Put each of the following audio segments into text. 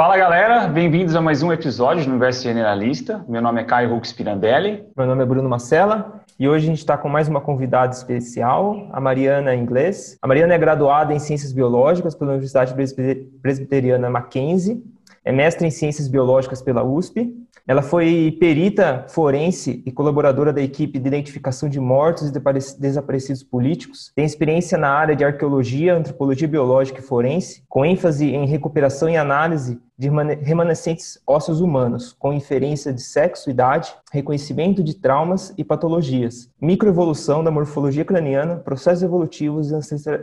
Fala galera, bem-vindos a mais um episódio do Universo Generalista. Meu nome é Caio Hux Pirandelli. Meu nome é Bruno Macela e hoje a gente está com mais uma convidada especial, a Mariana Inglês. A Mariana é graduada em Ciências Biológicas pela Universidade Presbiteriana Mackenzie, é mestre em Ciências Biológicas pela USP. Ela foi perita forense e colaboradora da equipe de identificação de mortos e desaparecidos políticos. Tem experiência na área de arqueologia, antropologia biológica e forense, com ênfase em recuperação e análise de remanescentes ósseos humanos, com inferência de sexo, idade, reconhecimento de traumas e patologias, microevolução da morfologia craniana, processos evolutivos e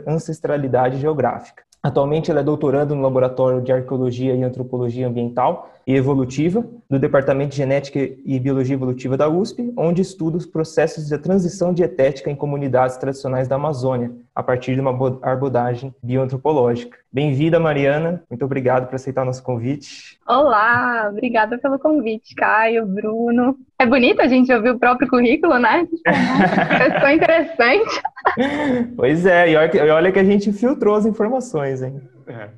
ancestralidade geográfica. Atualmente, ela é doutorando no Laboratório de Arqueologia e Antropologia Ambiental e Evolutiva do Departamento de Genética e Biologia Evolutiva da USP, onde estuda os processos de transição dietética em comunidades tradicionais da Amazônia, a partir de uma abordagem bioantropológica. Bem-vinda, Mariana. Muito obrigado por aceitar o nosso convite. Olá, obrigada pelo convite, Caio, Bruno. É bonito a gente ouvir o próprio currículo, né? Questão interessante. Pois é, e olha que a gente filtrou as informações, hein? É.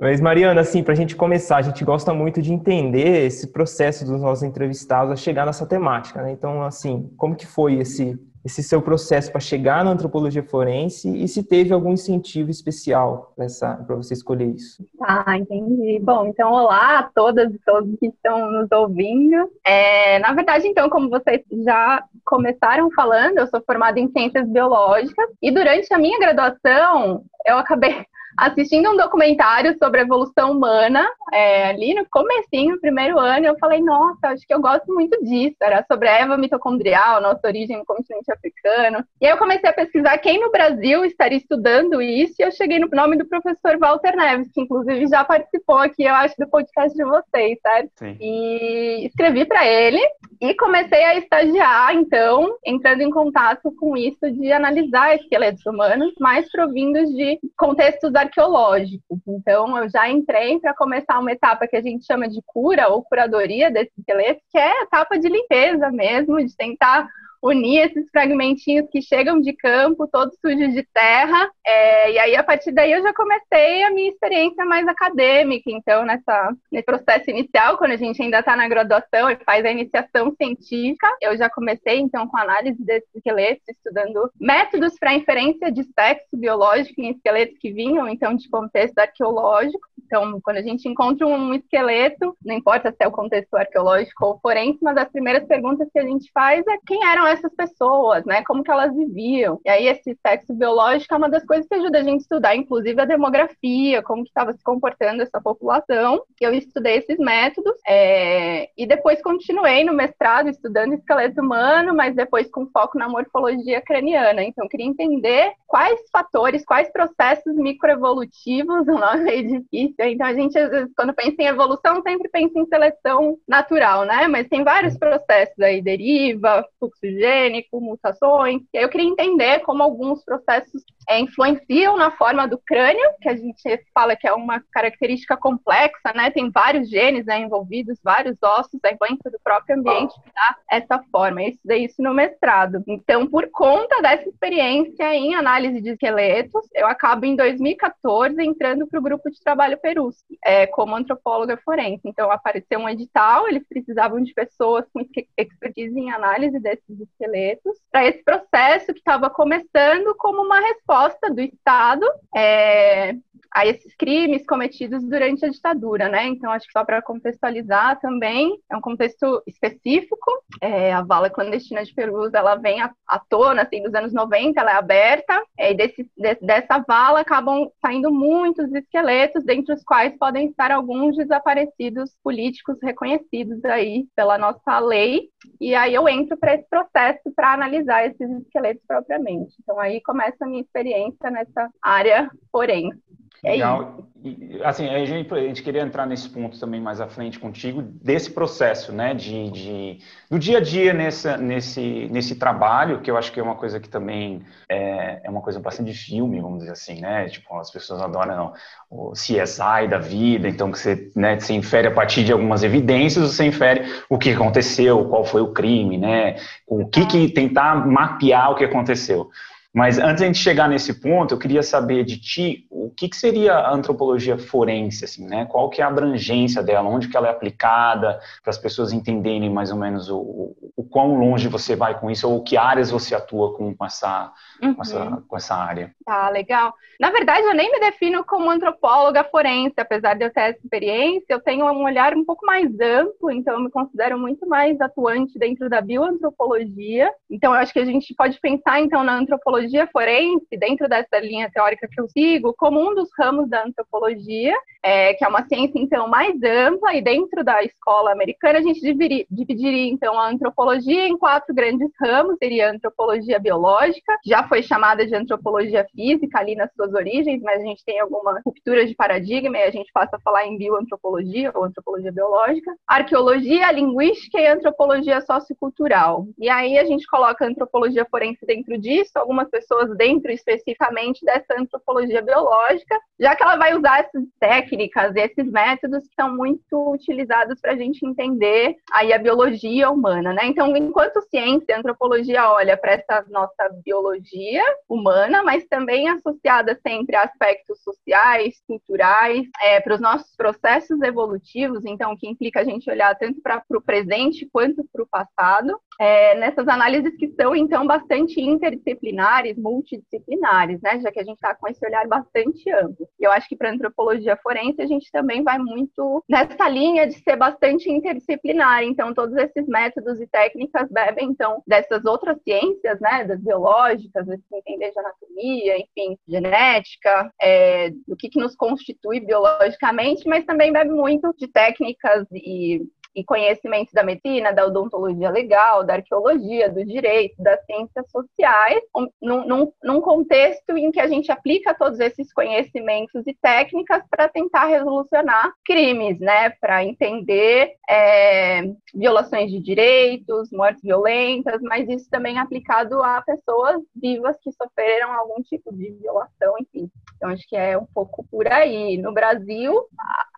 Mas, Mariana, assim, para a gente começar, a gente gosta muito de entender esse processo dos nossos entrevistados a chegar nessa temática, né? Então, assim, como que foi esse esse seu processo para chegar na antropologia forense e se teve algum incentivo especial para você escolher isso. Ah, entendi. Bom, então olá a todas e todos que estão nos ouvindo. É, na verdade, então, como vocês já começaram falando, eu sou formada em ciências biológicas e durante a minha graduação eu acabei assistindo um documentário sobre a evolução humana, é, ali no comecinho, primeiro ano, eu falei, nossa, acho que eu gosto muito disso. Era sobre a Eva mitocondrial, nossa origem no continente africano. E aí eu comecei a pesquisar quem no Brasil estaria estudando isso, e eu cheguei no nome do professor Walter Neves, que inclusive já participou aqui, eu acho, do podcast de vocês, certo? Sim. E escrevi para ele e comecei a estagiar, então, entrando em contato com isso de analisar esqueletos humanos, mais provindos de contextos arqueológicos. Então, eu já entrei para começar uma etapa que a gente chama de cura ou curadoria desses esqueletos, que é a etapa de limpeza mesmo, de tentar unir esses fragmentinhos que chegam de campo, todos sujos de terra. É, e aí, a partir daí, eu já comecei a minha experiência mais acadêmica. Então, nessa, nesse processo inicial, quando a gente ainda está na graduação e faz a iniciação científica, eu já comecei, então, com análise desses esqueletos, estudando métodos para inferência de sexo biológico em esqueletos que vinham, então, de contexto arqueológico. Então, quando a gente encontra um esqueleto, não importa se é o contexto arqueológico ou forense, uma das primeiras perguntas que a gente faz é quem eram essas pessoas, né? Como que elas viviam. E aí esse sexo biológico é uma das coisas que ajuda a gente a estudar, inclusive a demografia, como que estava se comportando essa população. Eu estudei esses métodos é... e depois continuei no mestrado estudando esqueleto humano, mas depois com foco na morfologia craniana. Então queria entender quais fatores, quais processos microevolutivos, o nome é difícil. Então a gente às vezes quando pensa em evolução sempre pensa em seleção natural, né? Mas tem vários processos aí, deriva, fluxo de gênico, mutações. E aí eu queria entender como alguns processos é, influenciam na forma do crânio, que a gente fala que é uma característica complexa, né? Tem vários genes né, envolvidos, vários ossos, a influência do próprio ambiente que dá essa forma. Eu estudei isso no mestrado. Então, por conta dessa experiência em análise de esqueletos, eu acabo em 2014 entrando para o grupo de trabalho Perus, é, como antropóloga forense. Então, apareceu um edital, eles precisavam de pessoas com expertise em análise desses esqueletos, para esse processo que estava começando como uma resposta do Estado é, a esses crimes cometidos durante a ditadura, né? Então, acho que só para contextualizar também, é um contexto específico. É, a vala clandestina de Perus, ela vem à, tona, assim, nos anos 90, ela é aberta, é, e desse, de, dessa vala acabam saindo muitos esqueletos, dentre os quais podem estar alguns desaparecidos políticos reconhecidos aí pela nossa lei. E aí eu entro para esse processo para analisar esses esqueletos propriamente. Então, aí começa a minha experiência nessa área forense. É Legal. E, assim, a gente, a gente, queria entrar nesse ponto também mais à frente contigo, desse processo, né, de, de do dia a dia nessa, nesse, nesse trabalho, que eu acho que é uma coisa que também é, é uma coisa bastante de filme, vamos dizer assim, né, tipo, as pessoas adoram o CSI da vida, então que você, né, você infere a partir de algumas evidências, você infere o que aconteceu, qual foi o crime, né, o que, que tentar mapear o que aconteceu. Mas antes de a gente chegar nesse ponto, eu queria saber de ti o que, que seria a antropologia forense, assim, né? Qual que é a abrangência dela, onde que ela é aplicada, para as pessoas entenderem mais ou menos o, o, o, quão longe você vai com isso, ou que áreas você atua com, com essa, uhum. com, essa, com essa área. Tá, legal. Na verdade, eu nem me defino como antropóloga forense, apesar de eu ter essa experiência, eu tenho um olhar um pouco mais amplo, então eu me considero muito mais atuante dentro da bioantropologia. Então, eu acho que a gente pode pensar, então, na antropologia forense, dentro dessa linha teórica que eu sigo, como um dos ramos da antropologia, é, que é uma ciência, então, mais ampla, e dentro da escola americana, a gente dividiria, dividiria então, a antropologia em quatro grandes ramos, seria a antropologia biológica, já foi chamada de antropologia física ali nas suas origens, mas a gente tem alguma ruptura de paradigma e a gente passa a falar em bioantropologia ou antropologia biológica, arqueologia, linguística e antropologia sociocultural. E aí a gente coloca a antropologia forense dentro disso, algumas pessoas dentro especificamente dessa antropologia biológica, já que ela vai usar essas técnicas, esses métodos que são muito utilizados para a gente entender aí a biologia humana, né? Então, enquanto ciência, a antropologia olha para essa nossa biologia humana, mas também associada sempre a aspectos sociais, culturais, é, para os nossos processos evolutivos, então, que implica a gente olhar tanto para o presente quanto para o passado, é, nessas análises que são, então, bastante interdisciplinares, multidisciplinares, né? Já que a gente está com esse olhar bastante amplo. E eu acho que para antropologia forense a gente também vai muito nessa linha de ser bastante interdisciplinar. Então, todos esses métodos e técnicas bebem, então, dessas outras ciências, né? Das biológicas, de entender de anatomia, enfim, genética, é, do que, que nos constitui biologicamente, mas também bebe muito de técnicas e e conhecimentos da medicina, da odontologia legal, da arqueologia, do direito, das ciências sociais, num, num, num contexto em que a gente aplica todos esses conhecimentos e técnicas para tentar resolucionar crimes, né? Para entender é, violações de direitos, mortes violentas, mas isso também é aplicado a pessoas vivas que sofreram algum tipo de violação, enfim. Então, acho que é um pouco por aí. No Brasil,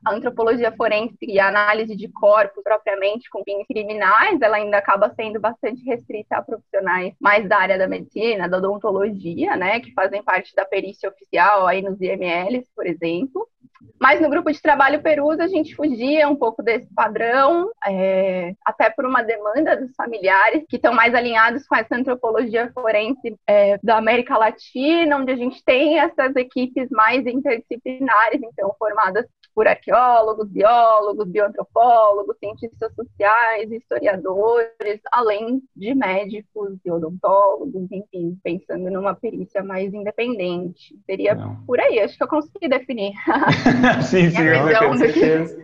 a antropologia forense e a análise de corpos propriamente com fins criminais, ela ainda acaba sendo bastante restrita a profissionais mais da área da medicina, da odontologia, né, que fazem parte da perícia oficial aí nos IMLs, por exemplo. Mas no grupo de trabalho Perus a gente fugia um pouco desse padrão, é, até por uma demanda dos familiares que estão mais alinhados com essa antropologia forense é, da América Latina, onde a gente tem essas equipes mais interdisciplinares, então formadas por arqueólogos, biólogos, bioantropólogos, cientistas sociais, historiadores, além de médicos e odontólogos, enfim, pensando numa perícia mais independente. Seria Não. por aí, acho que eu consegui definir. sim, sim, com certeza.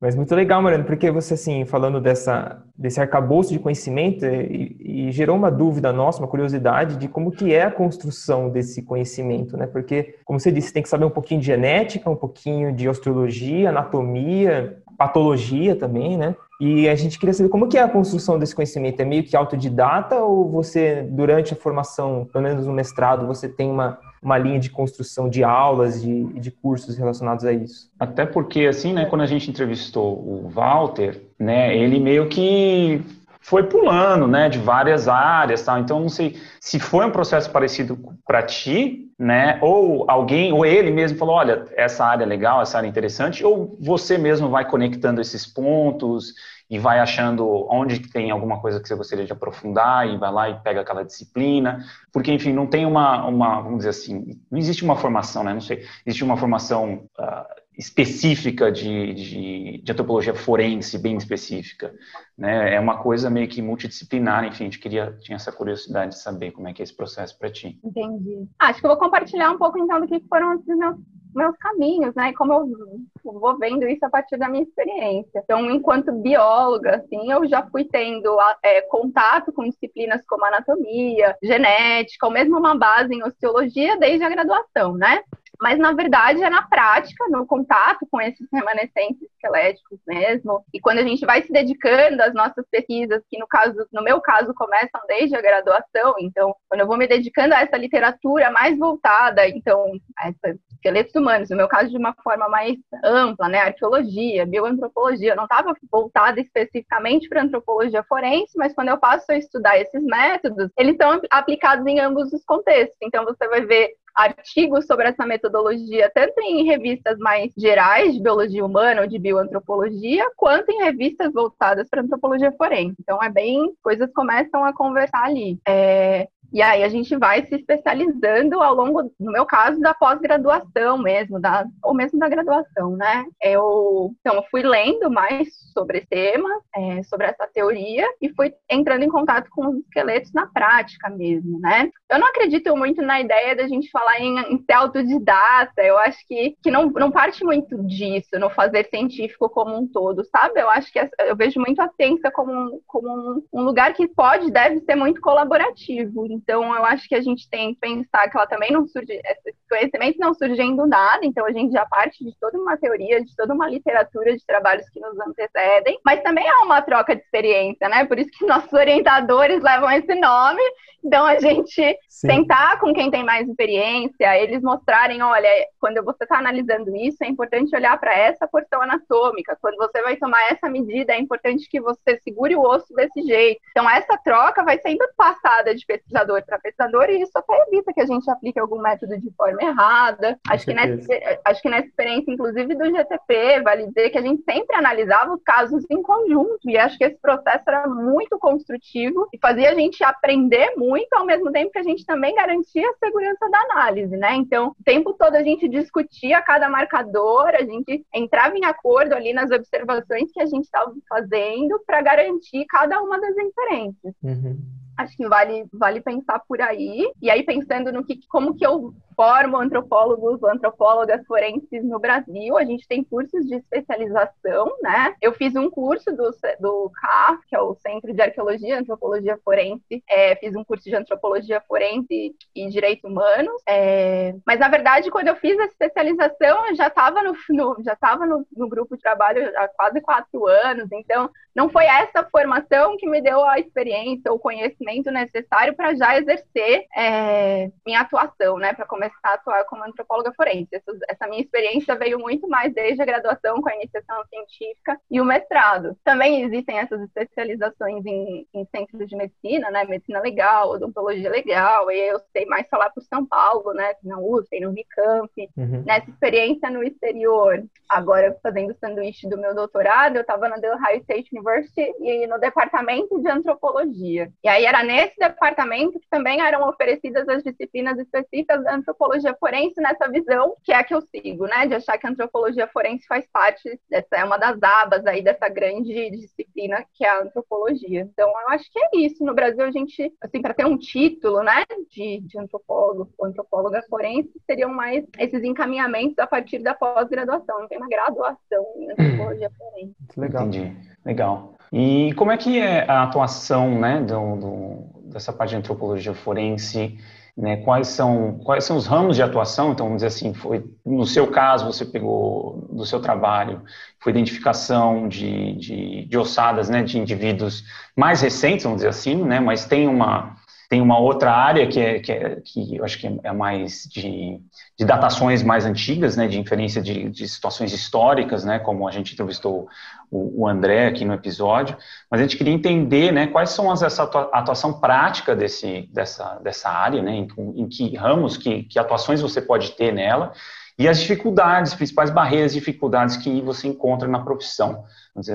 Mas muito legal, Mariana, porque você, assim, falando dessa, desse arcabouço de conhecimento, e, e, gerou uma dúvida nossa, uma curiosidade de como que é a construção desse conhecimento, né? Porque, como você disse, tem que saber um pouquinho de genética, um pouquinho de osteologia, anatomia, patologia também, né? E a gente queria saber como que é a construção desse conhecimento. É meio que autodidata ou você, durante a formação, pelo menos no mestrado, você tem uma, uma linha de construção de aulas de, de, cursos relacionados a isso? Até porque, assim, né, quando a gente entrevistou o Walter, né, ele meio que foi pulando, né, de várias áreas, tal. Então, não sei se foi um processo parecido para ti, né? Ou alguém, ou ele mesmo falou, olha, essa área é legal, essa área é interessante, ou você mesmo vai conectando esses pontos e vai achando onde tem alguma coisa que você gostaria de aprofundar e vai lá e pega aquela disciplina, porque, enfim, não tem uma, uma vamos dizer assim, não existe uma formação, né? Não sei, existe uma formação uh, específica de, de, de, antropologia forense, bem específica. Né? É uma coisa meio que multidisciplinar, enfim, a gente queria, tinha essa curiosidade de saber como é que é esse processo para ti. Entendi. Acho que eu vou compartilhar um pouco, então, do que foram os meus, meus caminhos, né? E como eu vou vendo isso a partir da minha experiência. Então, enquanto bióloga, assim, eu já fui tendo é, contato com disciplinas como anatomia, genética, ou mesmo uma base em osteologia desde a graduação, né? Mas na verdade é na prática, no contato com esses remanescentes esqueléticos mesmo. E quando a gente vai se dedicando às nossas pesquisas, que no caso, no meu caso, começam desde a graduação, então, quando eu vou me dedicando a essa literatura mais voltada, então, a esqueletos humanos, no meu caso de uma forma mais ampla, né, arqueologia, bioantropologia, eu não estava voltada especificamente para antropologia forense, mas quando eu passo a estudar esses métodos, eles são aplicados em ambos os contextos. Então, você vai ver artigos sobre essa metodologia, tanto em revistas mais gerais de biologia humana ou de bioantropologia, quanto em revistas voltadas para antropologia forense. Então, é bem, coisas começam a conversar ali. É, e aí a gente vai se especializando ao longo, no meu caso, da pós-graduação mesmo, da, ou mesmo da graduação, né? Eu, então, eu fui lendo mais sobre esse tema, é, sobre essa teoria, e fui entrando em contato com os esqueletos na prática mesmo, né? Eu não acredito muito na ideia da gente falar em, em ser autodidata, eu acho que, que não, não parte muito disso, no fazer científico como um todo, sabe? Eu acho que eu vejo muito a ciência como, como um, um lugar que pode, deve ser muito colaborativo, então, eu acho que a gente tem que pensar que ela também não surge, esses conhecimentos não surgem do nada, então a gente já parte de toda uma teoria, de toda uma literatura de trabalhos que nos antecedem, mas também há uma troca de experiência, né? Por isso que nossos orientadores levam esse nome. Então, a gente Sim. sentar com quem tem mais experiência, eles mostrarem, olha, quando você está analisando isso, é importante olhar para essa porção anatômica. Quando você vai tomar essa medida, é importante que você segure o osso desse jeito. Então, essa troca vai sendo passada de pesquisador pesquisador para pesquisador, e isso até evita que a gente aplique algum método de forma errada. Acho que, nessa, acho que nessa experiência, inclusive, do GTP, vale dizer que a gente sempre analisava os casos em conjunto, e acho que esse processo era muito construtivo e fazia a gente aprender muito, ao mesmo tempo que a gente também garantia a segurança da análise, né? Então, o tempo todo a gente discutia cada marcador, a gente entrava em acordo ali nas observações que a gente estava fazendo para garantir cada uma das inferências. Uhum. Acho que vale, vale pensar por aí. E aí, pensando no que, como que eu formo antropólogos antropólogas forenses no Brasil. A gente tem cursos de especialização, né? Eu fiz um curso do, do CAF, que é o Centro de Arqueologia e Antropologia Forense. É, fiz um curso de Antropologia Forense e Direitos Humanos. É, mas, na verdade, quando eu fiz a especialização, eu já estava no, no, já no, no grupo de trabalho há quase quatro anos. Então, não foi essa formação que me deu a experiência ou conhecimento necessário para já exercer é, minha atuação, né? Para começar começar a atuar como antropóloga forense. Essa, essa, minha experiência veio muito mais desde a graduação com a iniciação científica e o mestrado. Também existem essas especializações em, em centros de medicina, né? Medicina legal, odontologia legal, e eu sei mais falar por São Paulo, né? Na USP, no Unicamp. Uhum. Nessa experiência no exterior, agora fazendo sanduíche do meu doutorado, eu estava na The Ohio State University e no departamento de antropologia. E aí era nesse departamento que também eram oferecidas as disciplinas específicas da antropologia antropologia forense nessa visão que é a que eu sigo, né? De achar que a antropologia forense faz parte dessa é uma das abas aí dessa grande disciplina que é a antropologia. Então, eu acho que é isso. No Brasil, a gente, assim, para ter um título, né, de, de antropólogo ou antropóloga forense, seriam mais esses encaminhamentos a partir da pós-graduação. Não tem uma graduação em antropologia forense. Legal. Entendi. Legal. E como é que é a atuação, né, do, do dessa parte de antropologia forense? Né, quais são quais são os ramos de atuação, então vamos dizer assim, foi no seu caso você pegou do seu trabalho, foi identificação de, de, de ossadas, né, de indivíduos mais recentes, vamos dizer assim, né, mas tem uma tem uma outra área que é, que, é, que eu acho que é mais de, de datações mais antigas, né, de inferência de, de situações históricas, né, como a gente entrevistou o, o, André aqui no episódio, mas a gente queria entender, né, quais são as, essa atuação prática desse, dessa, dessa área, né, em, em que ramos, que, que atuações você pode ter nela, e as dificuldades, principais barreiras dificuldades que você encontra na profissão.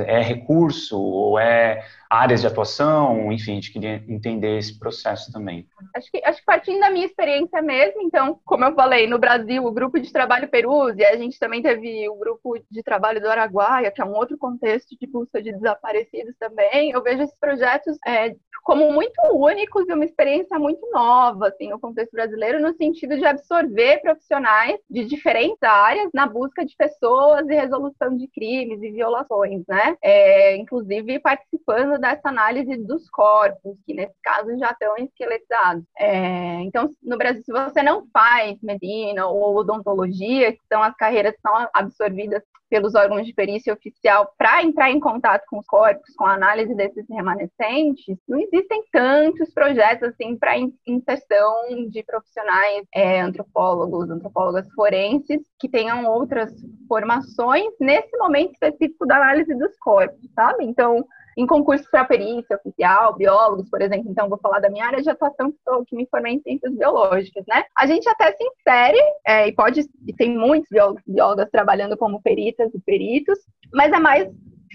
É recurso ou é áreas de atuação? Enfim, a gente queria entender esse processo também. Acho que, acho que partindo da minha experiência mesmo, então, como eu falei, no Brasil, o grupo de trabalho Peruzzi, a gente também teve o grupo de trabalho do Araguaia, que é um outro contexto de busca de desaparecidos também. Eu vejo esses projetos é, como muito únicos e uma experiência muito nova, assim, no contexto brasileiro, no sentido de absorver profissionais de diferentes áreas na busca de pessoas e resolução de crimes e violações, né? É, inclusive participando dessa análise dos corpos, que nesse caso já estão esqueletizados. É, então, no Brasil, se você não faz medicina ou odontologia, que são as carreiras que são absorvidas pelos órgãos de perícia oficial para entrar em contato com os corpos, com a análise desses remanescentes, não existem tantos projetos assim para inserção de profissionais é, antropólogos, antropólogas forenses que tenham outras formações nesse momento específico da análise dos corpos, sabe? Então, em concursos para perícia oficial, biólogos, por exemplo, então vou falar da minha área de atuação, que, sou, que me formei em ciências biológicas, né? A gente até se insere, é, e pode, e tem muitos biólogos, biólogas trabalhando como peritas e peritos, mas é mais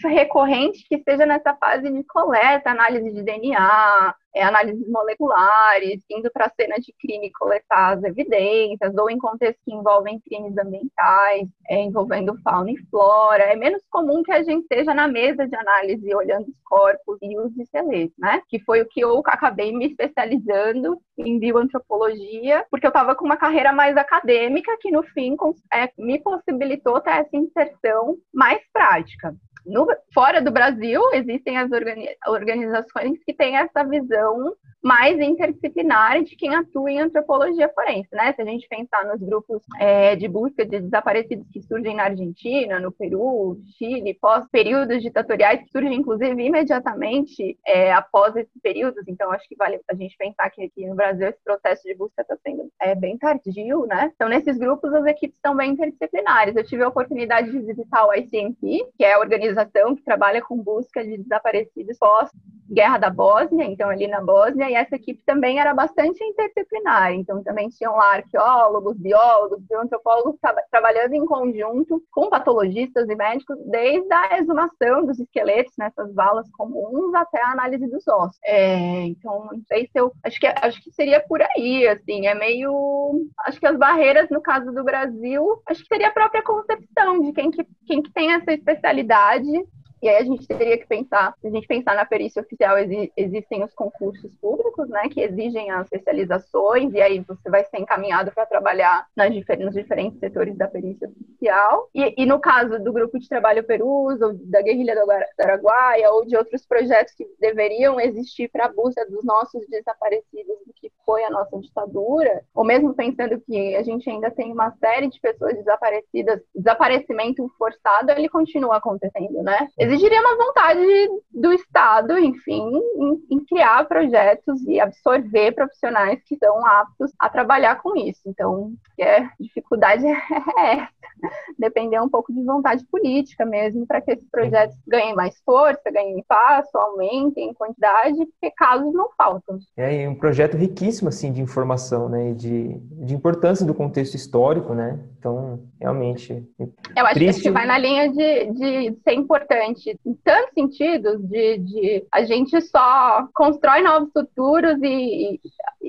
recorrente que esteja nessa fase de coleta, análise de DNA, é, análises moleculares, indo para a cena de crime coletar as evidências, ou em contextos que envolvem crimes ambientais, é, envolvendo fauna e flora. É menos comum que a gente esteja na mesa de análise olhando os corpos e os esqueletos, né? Que foi o que eu acabei me especializando em bioantropologia, porque eu estava com uma carreira mais acadêmica que no fim é, me possibilitou ter essa inserção mais prática. No, fora do Brasil, existem as organizações que têm essa visão mais interdisciplinar de quem atua em antropologia forense, né? Se a gente pensar nos grupos é, de busca de desaparecidos que surgem na Argentina, no Peru, Chile, pós períodos ditatoriais que surgem inclusive imediatamente é, após esses períodos, então acho que vale a gente pensar que aqui no Brasil esse processo de busca está sendo é, bem tardio, né? Então nesses grupos as equipes são bem interdisciplinares. Eu tive a oportunidade de visitar o ICMP, que é a organização que trabalha com busca de desaparecidos pós Guerra da Bósnia, então ali na Bósnia, e essa equipe também era bastante interdisciplinar, então também tinham lá arqueólogos, biólogos, antropólogos tra trabalhando em conjunto com patologistas e médicos, desde a exumação dos esqueletos nessas valas comuns até a análise dos ossos. É, então, não sei se eu. Acho que, acho que seria por aí, assim, é meio. Acho que as barreiras, no caso do Brasil, acho que seria a própria concepção de quem que, quem que tem essa especialidade e aí a gente teria que pensar, se a gente pensar na perícia oficial, exi existem os concursos públicos, né, que exigem as especializações, e aí você vai ser encaminhado para trabalhar nas difer nos diferentes setores da perícia oficial. E, e, no caso do grupo de trabalho Perus, ou da guerrilha do Araguaia, ou de outros projetos que deveriam existir para a busca dos nossos desaparecidos do que foi a nossa ditadura, ou mesmo pensando que a gente ainda tem uma série de pessoas desaparecidas, desaparecimento forçado, ele continua acontecendo, né? Exigiria uma vontade do Estado, enfim, em, em, criar projetos e absorver profissionais que são aptos a trabalhar com isso. Então, a dificuldade é essa. Depender um pouco de vontade política mesmo, para que esses projetos ganhem mais força, ganhem espaço, aumentem em quantidade, porque casos não faltam. É um projeto riquíssimo assim de informação, né, de, de importância do contexto histórico, né? Então, realmente. Eu acho triste. que vai na linha de, de ser importante em tantos sentidos, de, de a gente só constrói novos futuros e, e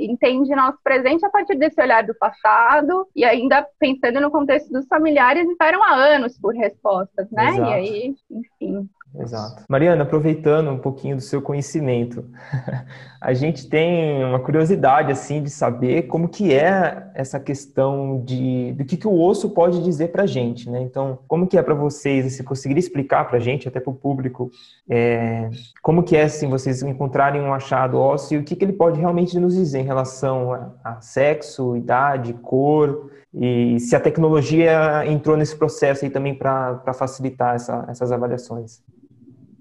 entende nosso presente a partir desse olhar do passado e ainda pensando no contexto dos familiares esperam há anos por respostas, né? Exato. E aí, enfim. Exato. Mariana, aproveitando um pouquinho do seu conhecimento, a gente tem uma curiosidade assim de saber como que é essa questão de do que, que o osso pode dizer para a gente, né? Então, como que é para vocês, se conseguir explicar para a gente, até para o público, é, como que é assim vocês encontrarem um achado ósseo e o que, que ele pode realmente nos dizer em relação a, a sexo, idade, cor e se a tecnologia entrou nesse processo aí também para facilitar essa, essas avaliações.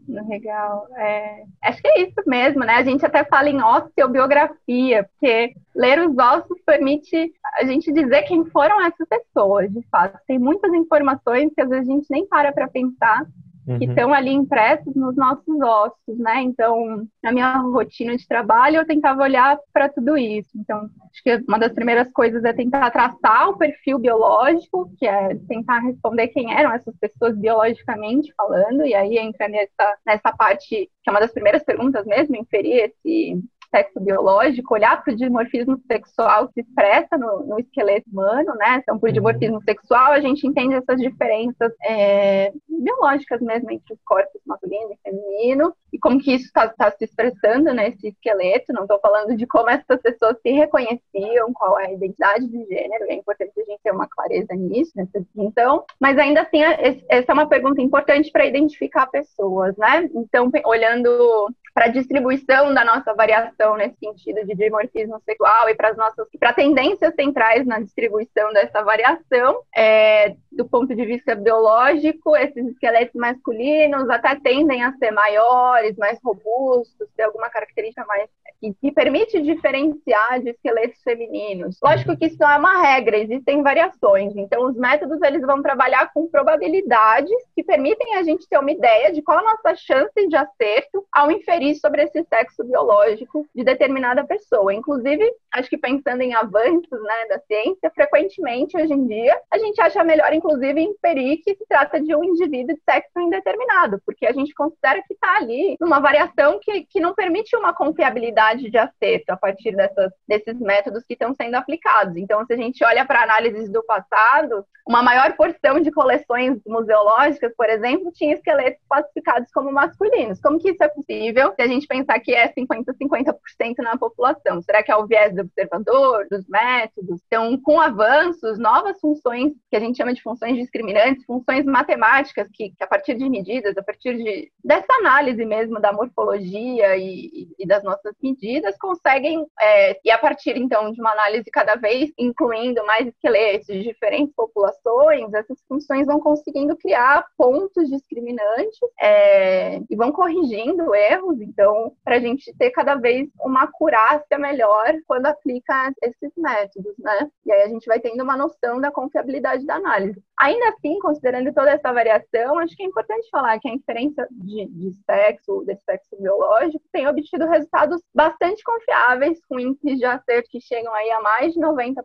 Legal. É, acho que é isso mesmo, né? A gente até fala em osteobiografia, porque ler os ossos permite a gente dizer quem foram essas pessoas, de fato. Tem muitas informações que às vezes a gente nem para para pensar uhum. que estão ali impressos nos nossos ossos, né? Então, na minha rotina de trabalho, eu tentava olhar para tudo isso. Então, acho que uma das primeiras coisas é tentar traçar o perfil biológico, que é tentar responder quem eram essas pessoas biologicamente falando, e aí entra nessa, nessa parte, que é uma das primeiras perguntas mesmo, inferir esse sexo biológico, olhar para o dimorfismo sexual que se expressa no, no, esqueleto humano, né? Então, por uhum. dimorfismo sexual, a gente entende essas diferenças é, biológicas mesmo entre os corpos masculino e feminino, e como que isso está tá se expressando nesse esqueleto. Não estou falando de como essas pessoas se reconheciam, qual é a identidade de gênero, é importante a gente ter uma clareza nisso, nessa distinção, mas ainda assim, essa é uma pergunta importante para identificar pessoas, né? Então, olhando para a distribuição da nossa variação nesse sentido de dimorfismo sexual e para as nossas para tendências centrais na distribuição dessa variação, é, do ponto de vista biológico, esses esqueletos masculinos até tendem a ser maiores, mais robustos, ter alguma característica mais que, que permite diferenciar de esqueletos femininos. Lógico que isso não é uma regra, existem variações. Então, os métodos eles vão trabalhar com probabilidades que permitem a gente ter uma ideia de qual a nossa chance de acerto ao inferir sobre esse sexo biológico de determinada pessoa. Inclusive, acho que pensando em avanços né, da ciência, frequentemente hoje em dia a gente acha melhor, inclusive, inferir que se trata de um indivíduo de sexo indeterminado, porque a gente considera que está ali numa variação que, que não permite uma confiabilidade de acerto a partir dessas, desses métodos que estão sendo aplicados. Então, se a gente olha para análises do passado, uma maior porção de coleções museológicas, por exemplo, tinha esqueletos classificados como masculinos. Como que isso é possível se a gente pensar que é 50-50% na população? Será que é o viés do observador, dos métodos? Então, com avanços, novas funções que a gente chama de funções discriminantes, funções matemáticas que, que a partir de medidas, a partir de, dessa análise mesmo da morfologia e, e das nossas medidas, conseguem, é, e a partir então de uma análise cada vez incluindo mais esqueletos de diferentes populações, essas funções vão conseguindo criar pontos discriminantes é, e vão corrigindo erros, então, para a gente ter cada vez uma acurácia melhor quando aplica esses métodos, né? E aí a gente vai tendo uma noção da confiabilidade da análise. Ainda assim, considerando toda essa variação, acho que é importante falar que a inferência de, de sexo, desse sexo biológico, tem obtido resultados bastante confiáveis, com índices de acerto que chegam aí a mais de 90%.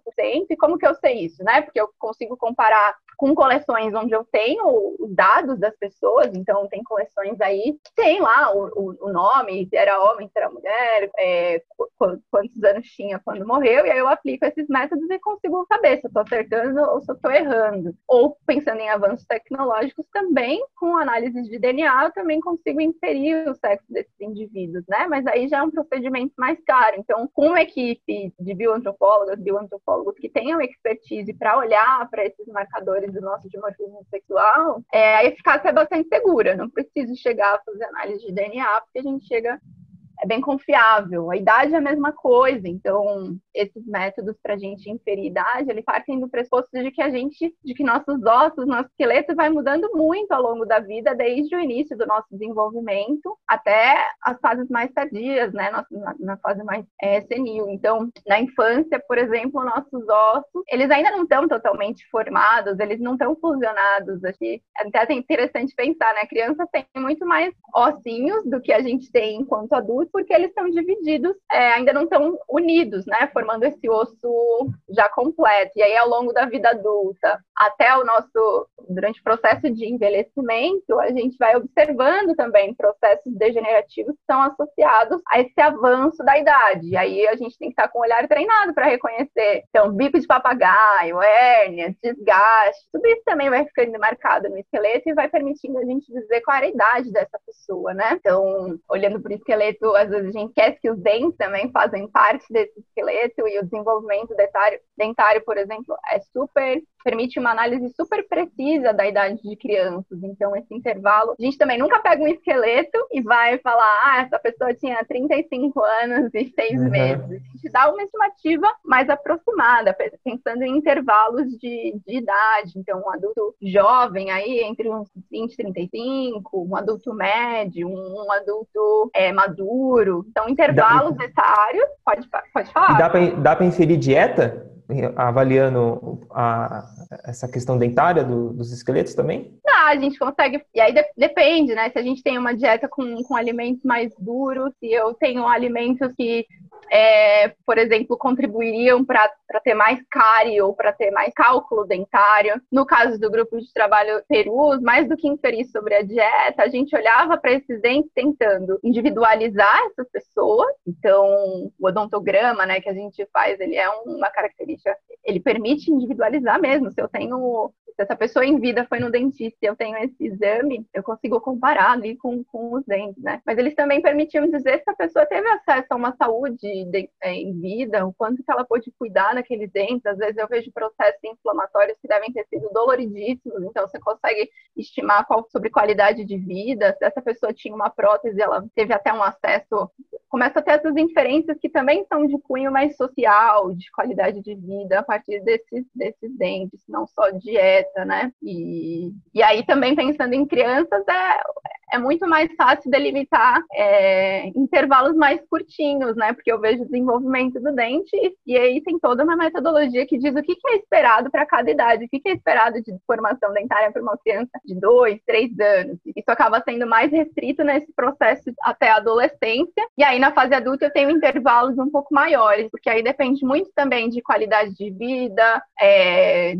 E como que eu sei isso, né? Porque eu consigo comparar com coleções onde eu tenho os dados das pessoas, então tem coleções aí, tem lá o, o, o nome, se era homem, se era mulher, é, quantos anos tinha quando morreu, e aí eu aplico esses métodos e consigo saber se eu estou acertando ou se eu estou errando. Ou pensando em avanços tecnológicos também, com análises de DNA, eu também consigo inferir o sexo desses indivíduos, né? Mas aí já é um procedimento mais caro. Então, com uma equipe de bioantropólogas, bioantropólogos que tenham expertise para olhar para esses marcadores do nosso dimorfismo sexual, é, a eficácia é bastante segura. Não preciso chegar a fazer análise de DNA, porque a gente chega é bem confiável. A idade é a mesma coisa, então esses métodos para a gente inferir idade, eles partem do pressuposto de que a gente, de que nossos ossos, nosso esqueleto vai mudando muito ao longo da vida, desde o início do nosso desenvolvimento até as fases mais tardias, né, na, na fase mais é, senil. Então, na infância, por exemplo, nossos ossos, eles ainda não estão totalmente formados, eles não estão fusionados. Aqui até é interessante pensar, né? A criança tem muito mais ossinhos do que a gente tem enquanto adulto porque eles estão divididos, é, ainda não estão unidos, né? Formando esse osso já completo. E aí, ao longo da vida adulta, até o nosso, durante o processo de envelhecimento, a gente vai observando também processos degenerativos que estão associados a esse avanço da idade. E aí a gente tem que estar com o olhar treinado para reconhecer. Então, bico de papagaio, hérnia, desgaste, tudo isso também vai ficando marcado no esqueleto e vai permitindo a gente dizer qual era a idade dessa pessoa, né? Então, olhando para o esqueleto às vezes a gente esquece que os dentes também fazem parte desse esqueleto e o desenvolvimento dentário, dentário por exemplo, é super permite uma análise super precisa da idade de crianças. Então, esse intervalo, a gente também nunca pega um esqueleto e vai falar, ah, essa pessoa tinha 35 anos e 6 uhum. meses. A gente dá uma estimativa mais aproximada, pensando em intervalos de, de idade. Então, um adulto jovem aí, entre uns 20 e 35, um adulto médio, um, um adulto é, maduro. Então, intervalos dá, etários, pode, pode falar. E dá para inferir dieta? Avaliando a, essa questão dentária do, dos esqueletos também? Não, a gente consegue. E aí de, depende, né? Se a gente tem uma dieta com, com alimentos mais duros, se eu tenho alimentos que é, por exemplo, contribuiriam para ter mais cárie ou para ter mais cálculo dentário. No caso do grupo de trabalho Perus, mais do que inferir sobre a dieta, a gente olhava para esses dentes tentando individualizar essas pessoas. Então, o odontograma, né, que a gente faz, ele é uma característica, ele permite individualizar mesmo. Se eu tenho se essa pessoa em vida foi no dentista e eu tenho esse exame, eu consigo comparar ali com, com os dentes, né? Mas eles também permitiam dizer se a pessoa teve acesso a uma saúde de, é, em vida, o quanto que ela pôde cuidar daqueles dentes. Às vezes eu vejo processos inflamatórios que devem ter sido doloridíssimos, então você consegue estimar qual, sobre qualidade de vida, se essa pessoa tinha uma prótese, ela teve até um acesso. Começa a ter essas inferências que também são de cunho mais social, de qualidade de vida, a partir desses, desses dentes, não só dieta né? E, e aí também pensando em crianças, é, é muito mais fácil delimitar é, intervalos mais curtinhos, né? Porque eu vejo o desenvolvimento do dente e aí tem toda uma metodologia que diz o que, que é esperado para cada idade, o que, que é esperado de formação dentária para uma criança de dois, três anos. Isso acaba sendo mais restrito nesse processo até a adolescência. E aí na fase adulta eu tenho intervalos um pouco maiores, porque aí depende muito também de qualidade de vida, é,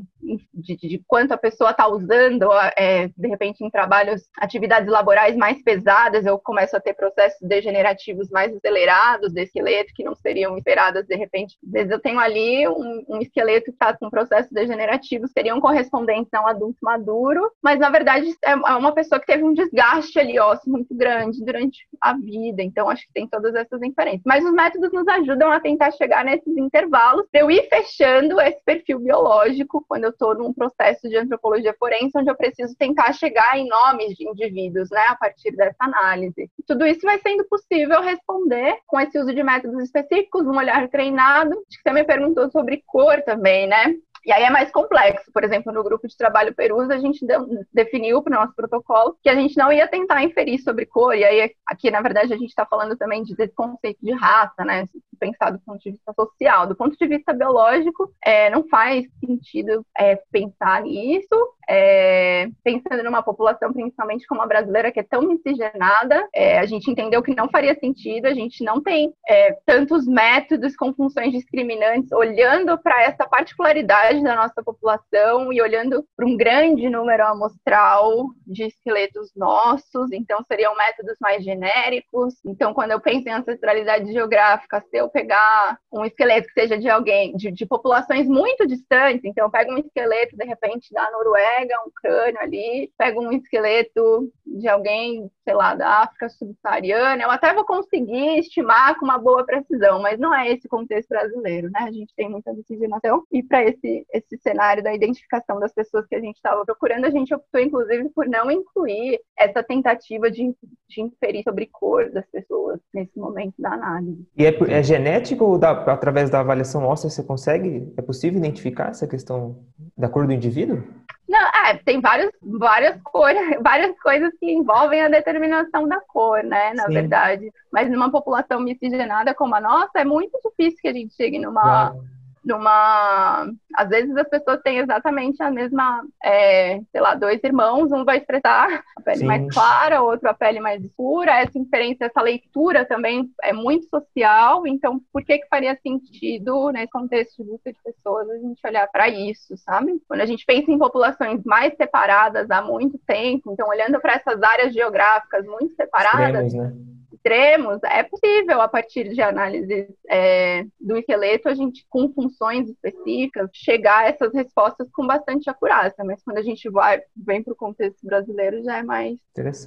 de, de, quanto a pessoa está usando, é, de repente em trabalhos, atividades laborais mais pesadas, eu começo a ter processos degenerativos mais acelerados do esqueleto, que não seriam esperadas de repente. Às vezes eu tenho ali um, um esqueleto que está com processos degenerativos, seriam correspondentes a um adulto maduro, mas na verdade é, é uma pessoa que teve um desgaste ali ósseo muito grande durante a vida, então acho que tem todas essas inferências. Mas os métodos nos ajudam a tentar chegar nesses intervalos eu ir fechando esse perfil biológico quando eu estou num processo de antropologia forense, onde eu preciso tentar chegar em nomes de indivíduos, né, a partir dessa análise. Tudo isso vai sendo possível responder com esse uso de métodos específicos, um olhar treinado. Acho que você me perguntou sobre cor também, né? E aí é mais complexo. Por exemplo, no grupo de trabalho Perus, a gente definiu para o nosso protocolo que a gente não ia tentar inferir sobre cor. E aí, aqui, na verdade, a gente está falando também de, desse conceito de raça, né? Pensar do ponto de vista social. Do ponto de vista biológico, é, não faz sentido é, pensar nisso. É, pensando numa população, principalmente como a brasileira, que é tão miscigenada, é, a gente entendeu que não faria sentido, a gente não tem é, tantos métodos com funções discriminantes olhando para essa particularidade da nossa população e olhando para um grande número amostral de esqueletos nossos, então seriam métodos mais genéricos. Então, quando eu penso em ancestralidade geográfica, se eu pegar um esqueleto que seja de alguém, de, de populações muito distantes, então eu pego um esqueleto, de repente, da Noruega, um crânio ali, pego um esqueleto de alguém, sei lá, da África subsaariana, eu até vou conseguir estimar com uma boa precisão, mas não é esse contexto brasileiro, né? A gente tem muita miscigenação e para esse esse, cenário da identificação das pessoas que a gente estava procurando, a gente optou, inclusive, por não incluir essa tentativa de, de inferir sobre cor das pessoas nesse momento da análise. E é, é genético ou através da avaliação óssea você consegue, é possível identificar essa questão da cor do indivíduo? Não, é, tem vários, várias cores, várias coisas que envolvem a determinação da cor, né, na Sim. verdade. Mas numa população miscigenada como a nossa, é muito difícil que a gente chegue numa, claro numa. Às vezes as pessoas têm exatamente a mesma, é, sei lá, dois irmãos, um vai expressar a pele Sim. mais clara, outro a pele mais escura. Essa inferência, essa leitura também é muito social, então por que que faria sentido, nesse contexto de busca de pessoas, a gente olhar para isso, sabe? Quando a gente pensa em populações mais separadas há muito tempo, então olhando para essas áreas geográficas muito separadas. Extremos, né? Extremos, é possível, a partir de análises é, do esqueleto, a gente, com funções específicas, chegar a essas respostas com bastante acurácia. Mas quando a gente vai, vem para o contexto brasileiro, já é mais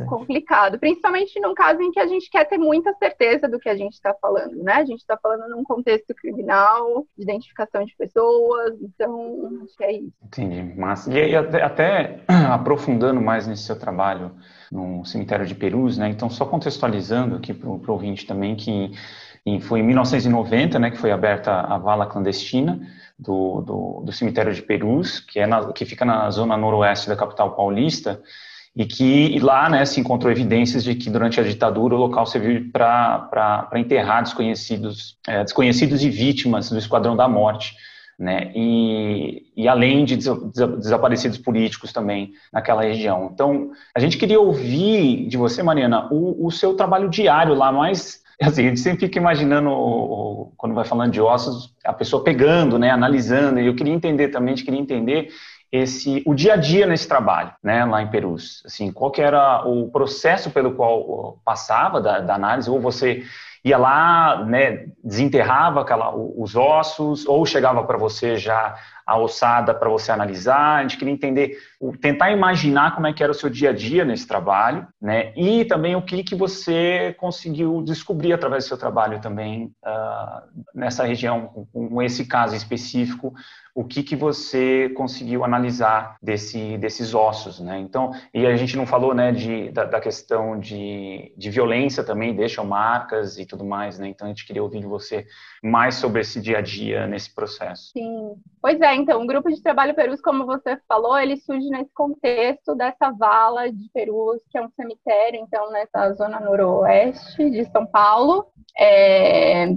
complicado. Principalmente num caso em que a gente quer ter muita certeza do que a gente está falando, né? A gente está falando num contexto criminal, de identificação de pessoas, então acho que é isso. Entendi, mas e aí, até, até aprofundando mais nesse seu trabalho, no cemitério de Perus, né? Então, só contextualizando aqui para o ouvinte também que foi em 1990, né, que foi aberta a vala clandestina do, do, do cemitério de Perus, que, é na, que fica na zona noroeste da capital paulista, e que lá né, se encontrou evidências de que durante a ditadura o local serviu para enterrar desconhecidos, é, desconhecidos e vítimas do Esquadrão da Morte né? E, e além de desaparecidos políticos também naquela região. Então, a gente queria ouvir de você, Mariana, o, o seu trabalho diário lá, mais assim, a gente sempre fica imaginando, quando vai falando de ossos, a pessoa pegando, né, analisando, e eu queria entender também, a gente queria entender esse o dia a dia nesse trabalho, né, lá em Perus, assim, qual que era o processo pelo qual passava da, da análise, ou você ia lá, né, desenterrava aquela, os ossos, ou chegava para você já a ossada para você analisar. A gente queria entender, tentar imaginar como é que era o seu dia a dia nesse trabalho, né, e também o que que você conseguiu descobrir através do seu trabalho também uh, nessa região, com, com esse caso específico, o que, que você conseguiu analisar desse, desses ossos, né? Então, e a gente não falou, né, de, da, da, questão de, de violência também, deixam marcas e tudo mais, né? Então, a gente queria ouvir de você mais sobre esse dia a dia nesse processo. Sim, pois é, então, o grupo de trabalho Perus, como você falou, ele surge nesse contexto dessa vala de Perus, que é um cemitério, então, nessa zona noroeste de São Paulo. É,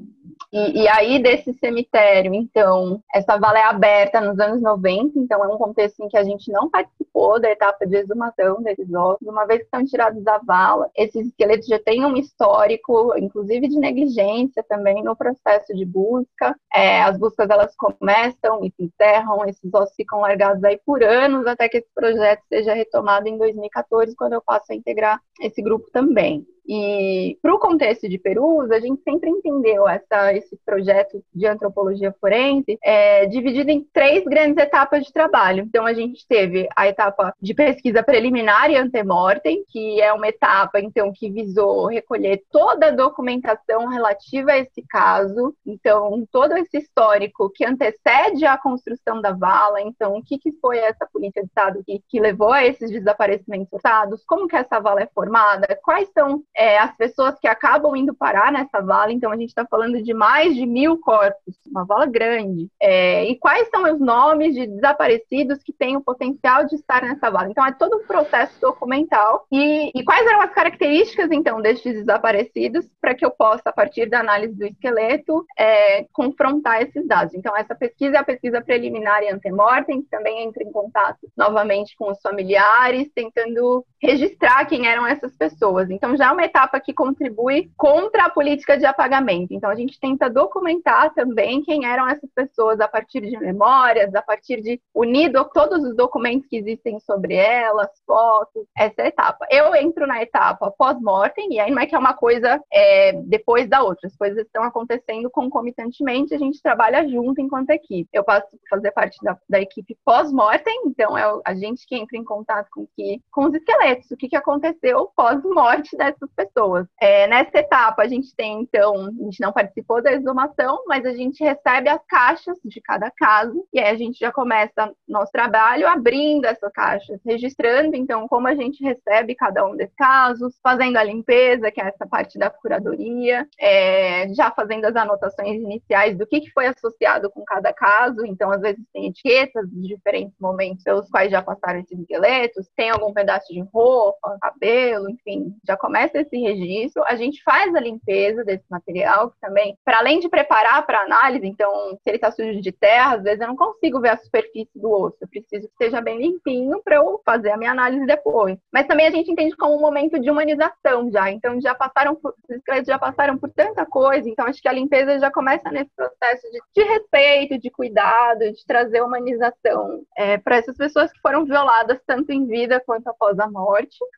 e, e, aí, desse cemitério, então, essa vala é aberta nos anos 90, então é um contexto em que a gente não participou da etapa de exumação desses ossos. Uma vez que estão tirados da vala, esses esqueletos já têm um histórico, inclusive de negligência também no processo de busca. É, as buscas elas começam e se encerram, esses ossos ficam largados aí por anos até que esse projeto seja retomado em 2014, quando eu passo a integrar esse grupo também. E para o contexto de Perus, a gente sempre entendeu essa, esse projeto de antropologia forense é, dividido em três grandes etapas de trabalho. Então, a gente teve a etapa de pesquisa preliminar e antemortem, que é uma etapa, então, que visou recolher toda a documentação relativa a esse caso. Então, todo esse histórico que antecede a construção da vala. Então, o que, que foi essa política de Estado que, que levou a esses desaparecimentos forçados? Como que essa vala é formada? Quais são é, as pessoas que acabam indo parar nessa vala. Então, a gente está falando de mais de mil corpos, uma vala grande. É, e quais são os nomes de desaparecidos que têm o potencial de estar nessa vala? Então, é todo um processo documental. E, e quais eram as características, então, destes desaparecidos, para que eu possa, a partir da análise do esqueleto, é, confrontar esses dados? Então, essa pesquisa é a pesquisa preliminar e antemortem, que também entra em contato novamente com os familiares, tentando registrar quem eram essas pessoas. Então, já é uma etapa que contribui contra a política de apagamento. Então, a gente tenta documentar também quem eram essas pessoas a partir de memórias, a partir de unir todos os documentos que existem sobre elas, fotos, essa etapa. Eu entro na etapa pós-mortem, e aí não é que é uma coisa é, depois da outra, as coisas estão acontecendo concomitantemente, a gente trabalha junto enquanto equipe. Eu passo a fazer parte da, da equipe pós-mortem, então é a gente que entra em contato com, que, com os esqueletos, o que, que aconteceu pós-morte dessas pessoas. É, nessa etapa, a gente tem, então, a gente não participou da exumação, mas a gente recebe as caixas de cada caso, e aí a gente já começa nosso trabalho abrindo essas caixas, registrando, então, como a gente recebe cada um desses casos, fazendo a limpeza, que é essa parte da curadoria, é, já fazendo as anotações iniciais do que, que foi associado com cada caso, então, às vezes tem etiquetas de diferentes momentos pelos quais já passaram esses esqueletos, tem algum pedaço de roupa, cabelo, enfim, já começa esse registro, a gente faz a limpeza desse material, que também, para além de preparar para análise, então, se ele está sujo de terra, às vezes eu não consigo ver a superfície do osso, eu preciso que esteja bem limpinho para eu fazer a minha análise depois. Mas também a gente entende como um momento de humanização já, então já passaram os esqueletos já passaram por tanta coisa, então acho que a limpeza já começa nesse processo de, de respeito, de cuidado, de trazer humanização é, para essas pessoas que foram violadas tanto em vida quanto após a morte.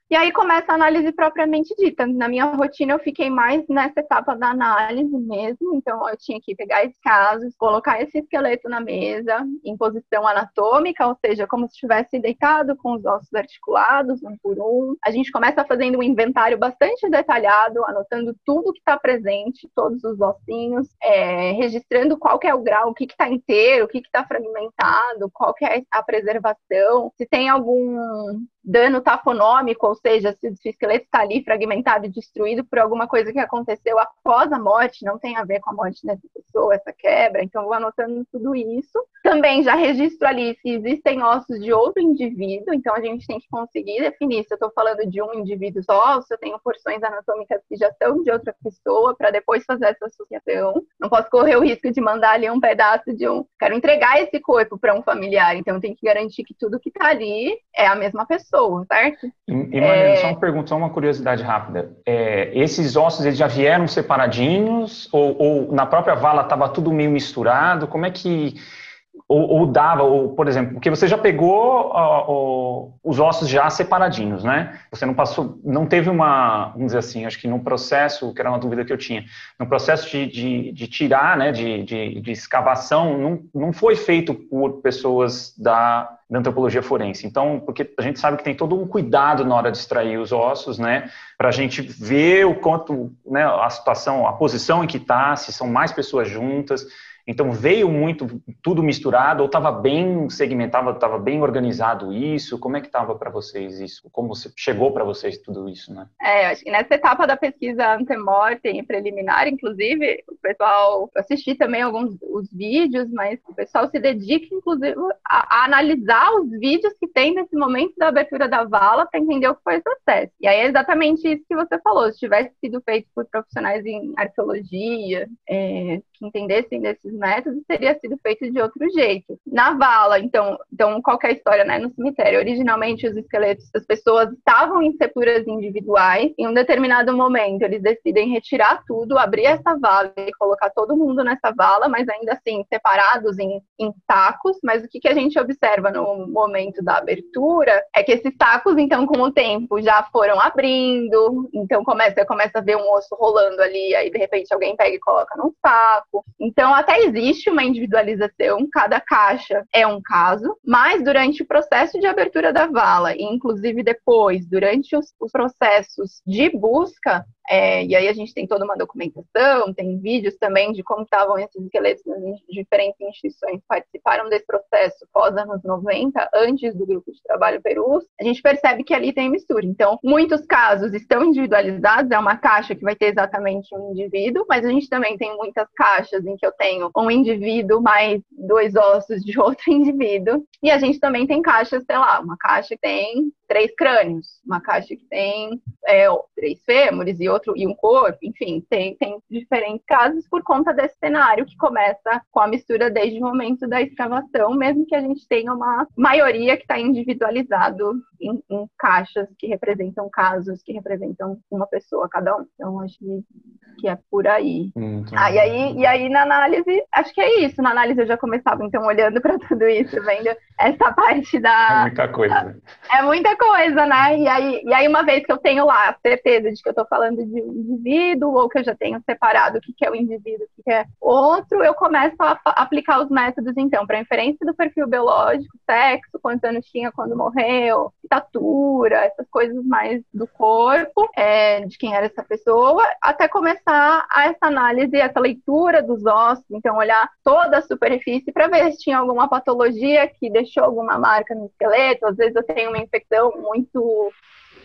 E aí começa a análise propriamente dita na minha rotina, eu fiquei mais nessa etapa da análise mesmo. Então, eu tinha que pegar esses casos, colocar esse esqueleto na mesa, em posição anatômica, ou seja, como se estivesse deitado com os ossos articulados, um por um. A gente começa fazendo um inventário bastante detalhado, anotando tudo que está presente, todos os ossinhos, é, registrando qual é o grau, o que está inteiro, o que está fragmentado, qual é a preservação, se tem algum dano tafonômico, ou seja, se o esqueleto está ali fragmentado e destruído por alguma coisa que aconteceu após a morte, não tem a ver com a morte dessa pessoa, essa quebra, então vou anotando tudo isso. Também já registro ali se existem ossos de outro indivíduo, então a gente tem que conseguir definir se eu estou falando de um indivíduo só, se eu tenho porções anatômicas que já são de outra pessoa, para depois fazer essa associação. Não posso correr o risco de mandar ali um pedaço de um. Quero entregar esse corpo para um familiar, então tenho que garantir que tudo que está ali é a mesma pessoa pessoa, certo? E, Mariana, é... só uma pergunta, só uma curiosidade rápida. É, esses ossos, eles já vieram separadinhos? Ou, ou na própria vala estava tudo meio misturado? Como é que ou, ou, dava, ou, por exemplo, porque você já pegou os ossos já separadinhos, né? Você não passou, não teve uma, vamos dizer assim, acho que no processo, que era uma dúvida que eu tinha, no processo de, de, de tirar, né, de, de, de, escavação, não, não foi feito por pessoas da, da antropologia forense. Então, porque a gente sabe que tem todo um cuidado na hora de extrair os ossos, né, para a gente ver o quanto, né, a situação, a posição em que está, se são mais pessoas juntas, então veio muito tudo misturado ou estava bem segmentado, estava bem organizado isso? Como é que estava para vocês isso? Como chegou para vocês tudo isso, né? É, acho que nessa etapa da pesquisa antemortem e preliminar, inclusive, pessoal assistir também alguns os vídeos, mas o pessoal se dedica, inclusive, a, a analisar os vídeos que tem nesse momento da abertura da vala para entender o que foi esse processo. E aí é exatamente isso que você falou. Se tivesse sido feito por profissionais em arqueologia, é, que entendessem desses métodos, teria sido feito de outro jeito. Na vala, então, então qual é história, né? No cemitério, originalmente os esqueletos das pessoas estavam em sepulturas individuais. Em um determinado momento, eles decidem retirar tudo, abrir essa vala e colocar todo mundo nessa vala, mas ainda assim separados em, em sacos. Mas o que, que a gente observa no momento da abertura é que esses sacos, então, com o tempo, já foram abrindo. Então começa, começa a ver um osso rolando ali, aí de repente alguém pega e coloca num saco. Então até existe uma individualização, cada caixa é um caso, mas durante o processo de abertura da vala, e inclusive depois, durante os, os processos de busca, é, e aí a gente tem toda uma documentação, tem vídeos também de como estavam esses esqueletos nas diferentes instituições que participaram desse processo pós anos 90, antes do grupo de trabalho Perus, a gente percebe que ali tem mistura. Então, muitos casos estão individualizados, é uma caixa que vai ter exatamente um indivíduo, mas a gente também tem muitas caixas em que eu tenho um indivíduo mais dois ossos de outro indivíduo, e a gente também tem caixas, sei lá, uma caixa que tem três crânios, uma caixa que tem é, três fêmures e outro e um corpo, enfim, tem, tem diferentes casos por conta desse cenário que começa com a mistura desde o momento da escavação, mesmo que a gente tenha uma maioria que está individualizado em, em, caixas que representam casos, que representam uma pessoa cada um. Então, acho que, que é por aí. ah, e aí. E aí, na análise, acho que é isso. Na análise, eu já começava, então, olhando para tudo isso, vendo essa parte da. É muita coisa. Da, é muita coisa, né? E aí, e aí, uma vez que eu tenho lá a certeza de que eu estou falando de um indivíduo, ou que eu já tenho separado o que é o indivíduo, o que é outro, eu começo a, a aplicar os métodos, então, para inferência do perfil biológico, sexo, quantos anos tinha quando morreu, estatura, essas coisas mais do corpo, é, de quem era essa pessoa, até começar a essa análise, essa leitura dos ossos, então olhar toda a superfície para ver se tinha alguma patologia que deixou alguma marca no esqueleto. Às vezes eu tenho uma infecção muito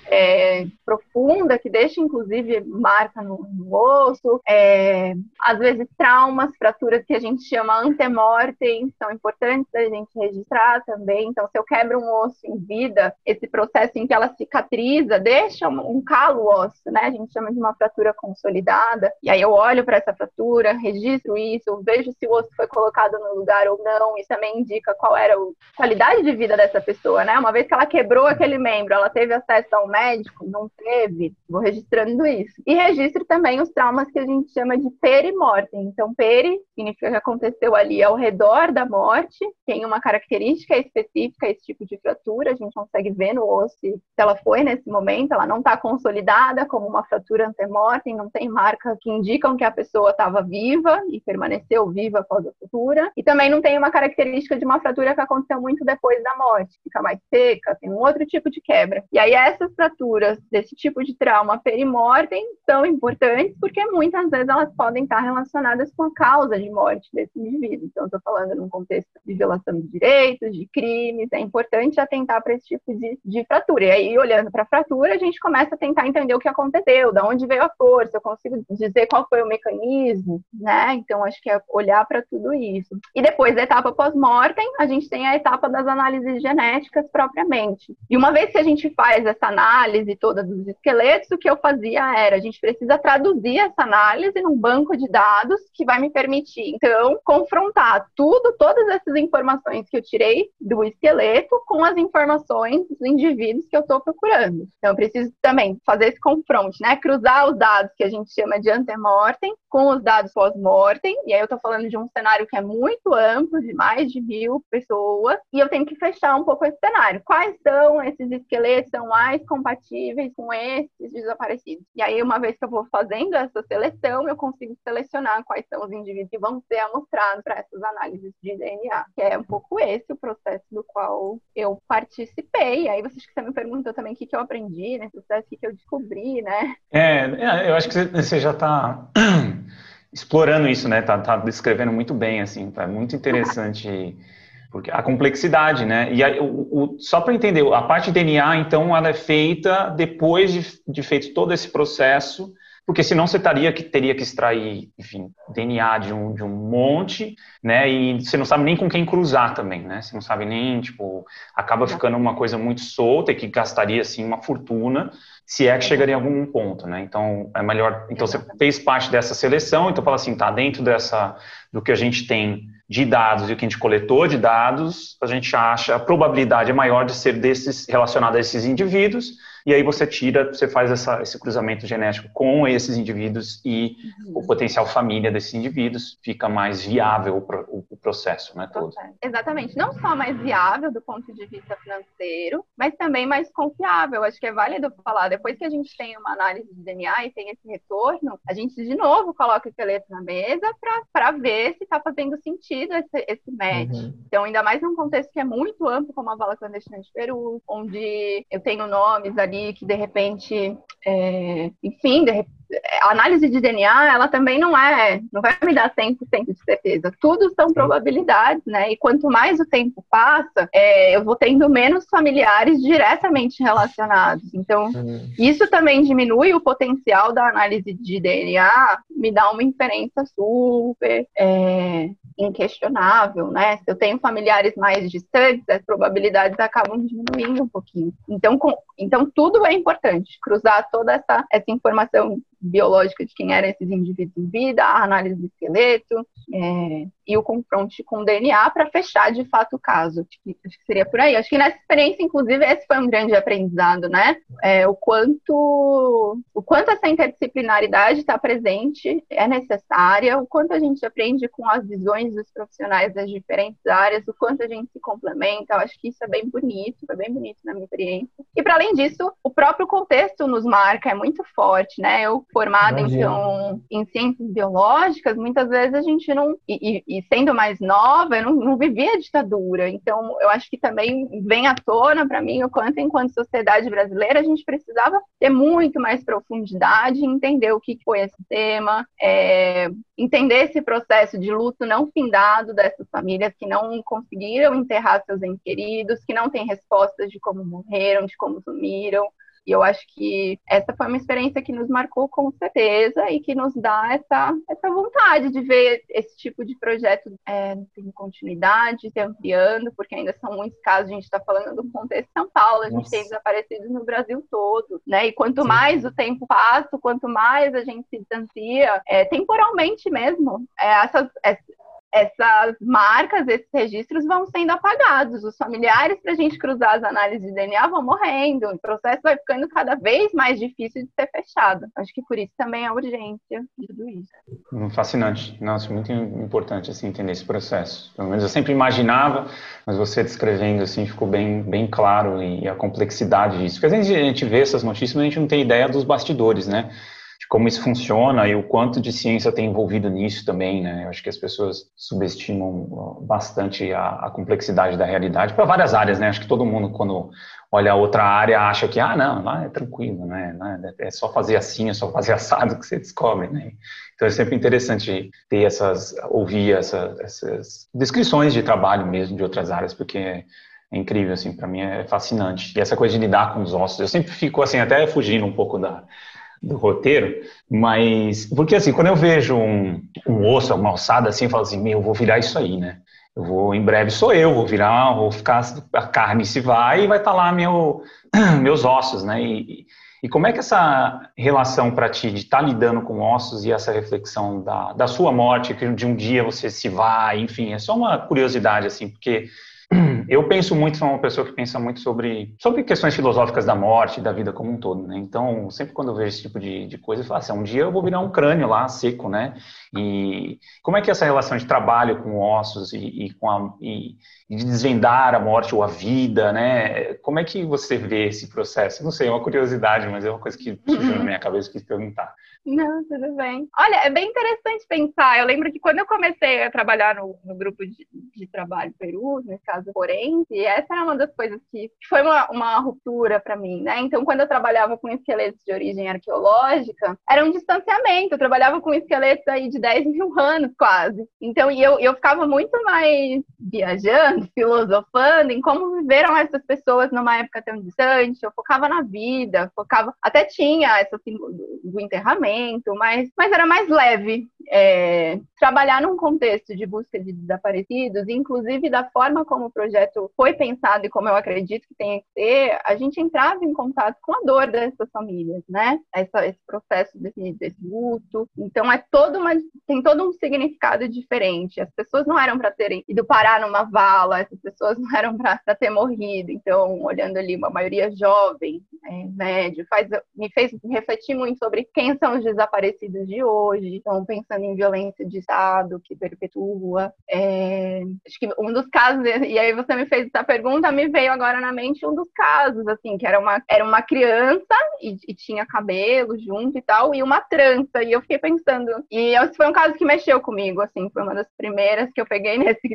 é, profunda, que deixa inclusive marca no, no osso, é, às vezes traumas, fraturas que a gente chama antemortem, são importantes a gente registrar também. Então, se eu quebro um osso em vida, esse processo em que ela cicatriza deixa um, um calo ósseo, né? A gente chama de uma fratura consolidada. E aí eu olho para essa fratura, registro isso, vejo se o osso foi colocado no lugar ou não. Isso também indica qual era a qualidade de vida dessa pessoa, né? Uma vez que ela quebrou aquele membro, ela teve acesso ao médico, não teve, vou registrando isso. E registro também os traumas que a gente chama de perimortem. Então, peri significa que aconteceu ali ao redor da morte, tem uma característica específica esse tipo de fratura, a gente consegue ver no osso se ela foi nesse momento, ela não está consolidada como uma fratura antemortem, não tem marcas que indicam que a pessoa estava viva e permaneceu viva após a fratura, e também não tem uma característica de uma fratura que aconteceu muito depois da morte, fica mais seca, tem um outro tipo de quebra. E aí essas desse tipo de trauma perimortem são importantes porque muitas vezes elas podem estar relacionadas com a causa de morte desse indivíduo. Então, estou falando num contexto de violação de direitos, de crimes, é importante atentar para esse tipo de, de fratura. E aí, olhando para a fratura, a gente começa a tentar entender o que aconteceu, de onde veio a força, eu consigo dizer qual foi o mecanismo, né? Então, acho que é olhar para tudo isso. E depois da etapa pós-mortem, a gente tem a etapa das análises genéticas propriamente. E uma vez que a gente faz essa análise, análise toda dos esqueletos, o que eu fazia era, a gente precisa traduzir essa análise num banco de dados que vai me permitir, então, confrontar tudo, todas essas informações que eu tirei do esqueleto com as informações dos indivíduos que eu estou procurando. Então, eu preciso também fazer esse confronto, né? Cruzar os dados que a gente chama de antemortem com os dados pós-mortem, e aí eu estou falando de um cenário que é muito amplo, de mais de mil pessoas, e eu tenho que fechar um pouco esse cenário. Quais são esses esqueletos são mais compatíveis com esses desaparecidos. E aí, uma vez que eu vou fazendo essa seleção, eu consigo selecionar quais são os indivíduos que vão ser amostrados para essas análises de DNA. Que é um pouco esse o processo do qual eu participei. Aí, vocês que você me perguntou também o que, que eu aprendi nesse processo, o que, que eu descobri, né? É, é eu acho que você já está explorando isso, né? Tá, tá descrevendo muito bem, assim, tá muito interessante porque a complexidade, né? E aí, o, o, só para entender, a parte de DNA, então, ela é feita depois de, de feito todo esse processo, porque senão você teria que, teria que extrair, enfim, DNA de um, de um monte, né? E você não sabe nem com quem cruzar também, né? Você não sabe nem, tipo, acaba ficando uma coisa muito solta e que gastaria, assim, uma fortuna se é que chegaria em algum ponto, né? Então, é melhor... Então, você fez parte dessa seleção, então fala assim, tá dentro dessa... do que a gente tem de dados e o que a gente coletou de dados, a gente acha a probabilidade é maior de ser desses relacionado a esses indivíduos, e aí você tira, você faz essa, esse cruzamento genético com esses indivíduos e uhum. o potencial família desses indivíduos fica mais viável o, o processo, né, todo. Exatamente, não só mais viável do ponto de vista financeiro, mas também mais confiável. Acho que é válido falar, depois que a gente tem uma análise de DNA e tem esse retorno, a gente de novo coloca o esqueleto na mesa para ver se está fazendo sentido esse, esse match. Uhum. Então, ainda mais num contexto que é muito amplo, como a vala clandestina de Peru, onde eu tenho nomes ali ali que de repente, é, enfim, de, a análise de DNA, ela também não é, não vai me dar 100% de certeza. Tudo são probabilidades, né? E quanto mais o tempo passa, é, eu vou tendo menos familiares diretamente relacionados. Então, isso também diminui o potencial da análise de DNA, me dá uma inferência super é, inquestionável, né? Se eu tenho familiares mais distantes, as probabilidades acabam diminuindo um pouquinho. Então, com, então tudo é importante, cruzar toda essa, essa informação biológica de quem eram esses indivíduos em vida, a análise do esqueleto é, e o confronto com o DNA para fechar de fato o caso. Acho que, acho que, seria por aí. Acho que nessa experiência, inclusive, esse foi um grande aprendizado, né? É, o quanto o quanto essa interdisciplinaridade está presente, é necessária, o quanto a gente aprende com as visões dos profissionais das diferentes áreas, o quanto a gente se complementa. Eu acho que isso é bem bonito, foi bem bonito na minha experiência. E para além disso, o próprio contexto nos marca, é muito forte, né? Eu formada então em ciências biológicas, muitas vezes a gente não e, e sendo mais nova, eu não, não vivia a ditadura. Então, eu acho que também vem à tona para mim o quanto enquanto sociedade brasileira a gente precisava ter muito mais profundidade, entender o que foi esse tema, é, entender esse processo de luto não findado dessas famílias que não conseguiram enterrar seus entes queridos, que não têm respostas de como morreram, de como sumiram. E eu acho que essa foi uma experiência que nos marcou com certeza e que nos dá essa, essa vontade de ver esse tipo de projeto é, em continuidade, se ampliando, porque ainda são muitos casos, a gente está falando do contexto de São Paulo, a gente Nossa. tem desaparecidos no Brasil todo, né? E quanto Sim. mais o tempo passa, quanto mais a gente se distancia, é, temporalmente mesmo, é, essas, essas marcas, esses registros vão sendo apagados. Os familiares, para a gente cruzar as análises de DNA, vão morrendo. O processo vai ficando cada vez mais difícil de ser fechado. Acho que por isso também é a urgência de tudo isso. Hum, fascinante. Nossa, muito importante assim, entender esse processo. Pelo menos eu sempre imaginava, mas você descrevendo assim ficou bem, bem claro e a complexidade disso. Porque às vezes a gente vê essas notícias, mas a gente não tem ideia dos bastidores, né? De como isso funciona e o quanto de ciência tem envolvido nisso também, né? Eu acho que as pessoas subestimam bastante a, a complexidade da realidade para várias áreas, né? Acho que todo mundo, quando olha outra área, acha que, ah, não, lá é tranquilo, né? É só fazer assim, é só fazer assado que você descobre, né? Então é sempre interessante ter essas, ouvir essa, essas descrições de trabalho mesmo de outras áreas, porque é, é incrível, assim, para mim é fascinante. E essa coisa de lidar com os ossos, eu sempre fico, assim, até fugindo um pouco da, do roteiro, mas porque assim, quando eu vejo um, um osso, uma alçada assim, eu falo assim, meu, eu vou virar isso aí, né? Eu vou, em breve sou eu, vou virar, vou ficar, a carne se vai e vai estar tá lá meu, meus ossos, né? E, e como é que essa relação para ti de estar tá lidando com ossos e essa reflexão da, da sua morte, que de um dia você se vai, enfim, é só uma curiosidade, assim, porque eu penso muito, sou uma pessoa que pensa muito sobre, sobre questões filosóficas da morte, da vida como um todo, né? Então, sempre quando eu vejo esse tipo de, de coisa, eu falo assim, um dia eu vou virar um crânio lá, seco, né? E como é que é essa relação de trabalho com ossos e, e com a, e, e, de desvendar a morte ou a vida, né? Como é que você vê esse processo? Não sei, é uma curiosidade, mas é uma coisa que surgiu na minha cabeça que quis perguntar. Não, tudo bem. Olha, é bem interessante pensar. Eu lembro que quando eu comecei a trabalhar no, no grupo de, de trabalho Peru, nesse caso forense, essa era uma das coisas que foi uma, uma ruptura para mim, né? Então, quando eu trabalhava com esqueletos de origem arqueológica, era um distanciamento. Eu trabalhava com esqueletos aí de 10 mil anos, quase. Então, e eu, eu ficava muito mais viajando, filosofando em como viveram essas pessoas numa época tão distante. Eu focava na vida, focava. Até tinha essa assim, do enterramento, mas, mas era mais leve. É, trabalhar num contexto de busca de desaparecidos, inclusive da forma como o projeto foi pensado e como eu acredito que tem que ser, a gente entrava em contato com a dor dessas famílias, né? Essa, esse processo desse, desse luto. Então é todo uma, tem todo um significado diferente. As pessoas não eram para terem ido parar numa vala, essas pessoas não eram para ter morrido. Então, olhando ali, uma maioria jovem, é, médio, faz, me fez refletir muito sobre quem são os desaparecidos de hoje. Então, pensando em violência de Estado que perpetua. É, acho que um dos casos, e aí você me fez essa pergunta, me veio agora na mente um dos casos, assim, que era uma, era uma criança e, e tinha cabelo junto e tal, e uma trança. E eu fiquei pensando, e esse foi um caso que mexeu comigo, assim, foi uma das primeiras que eu peguei nesse,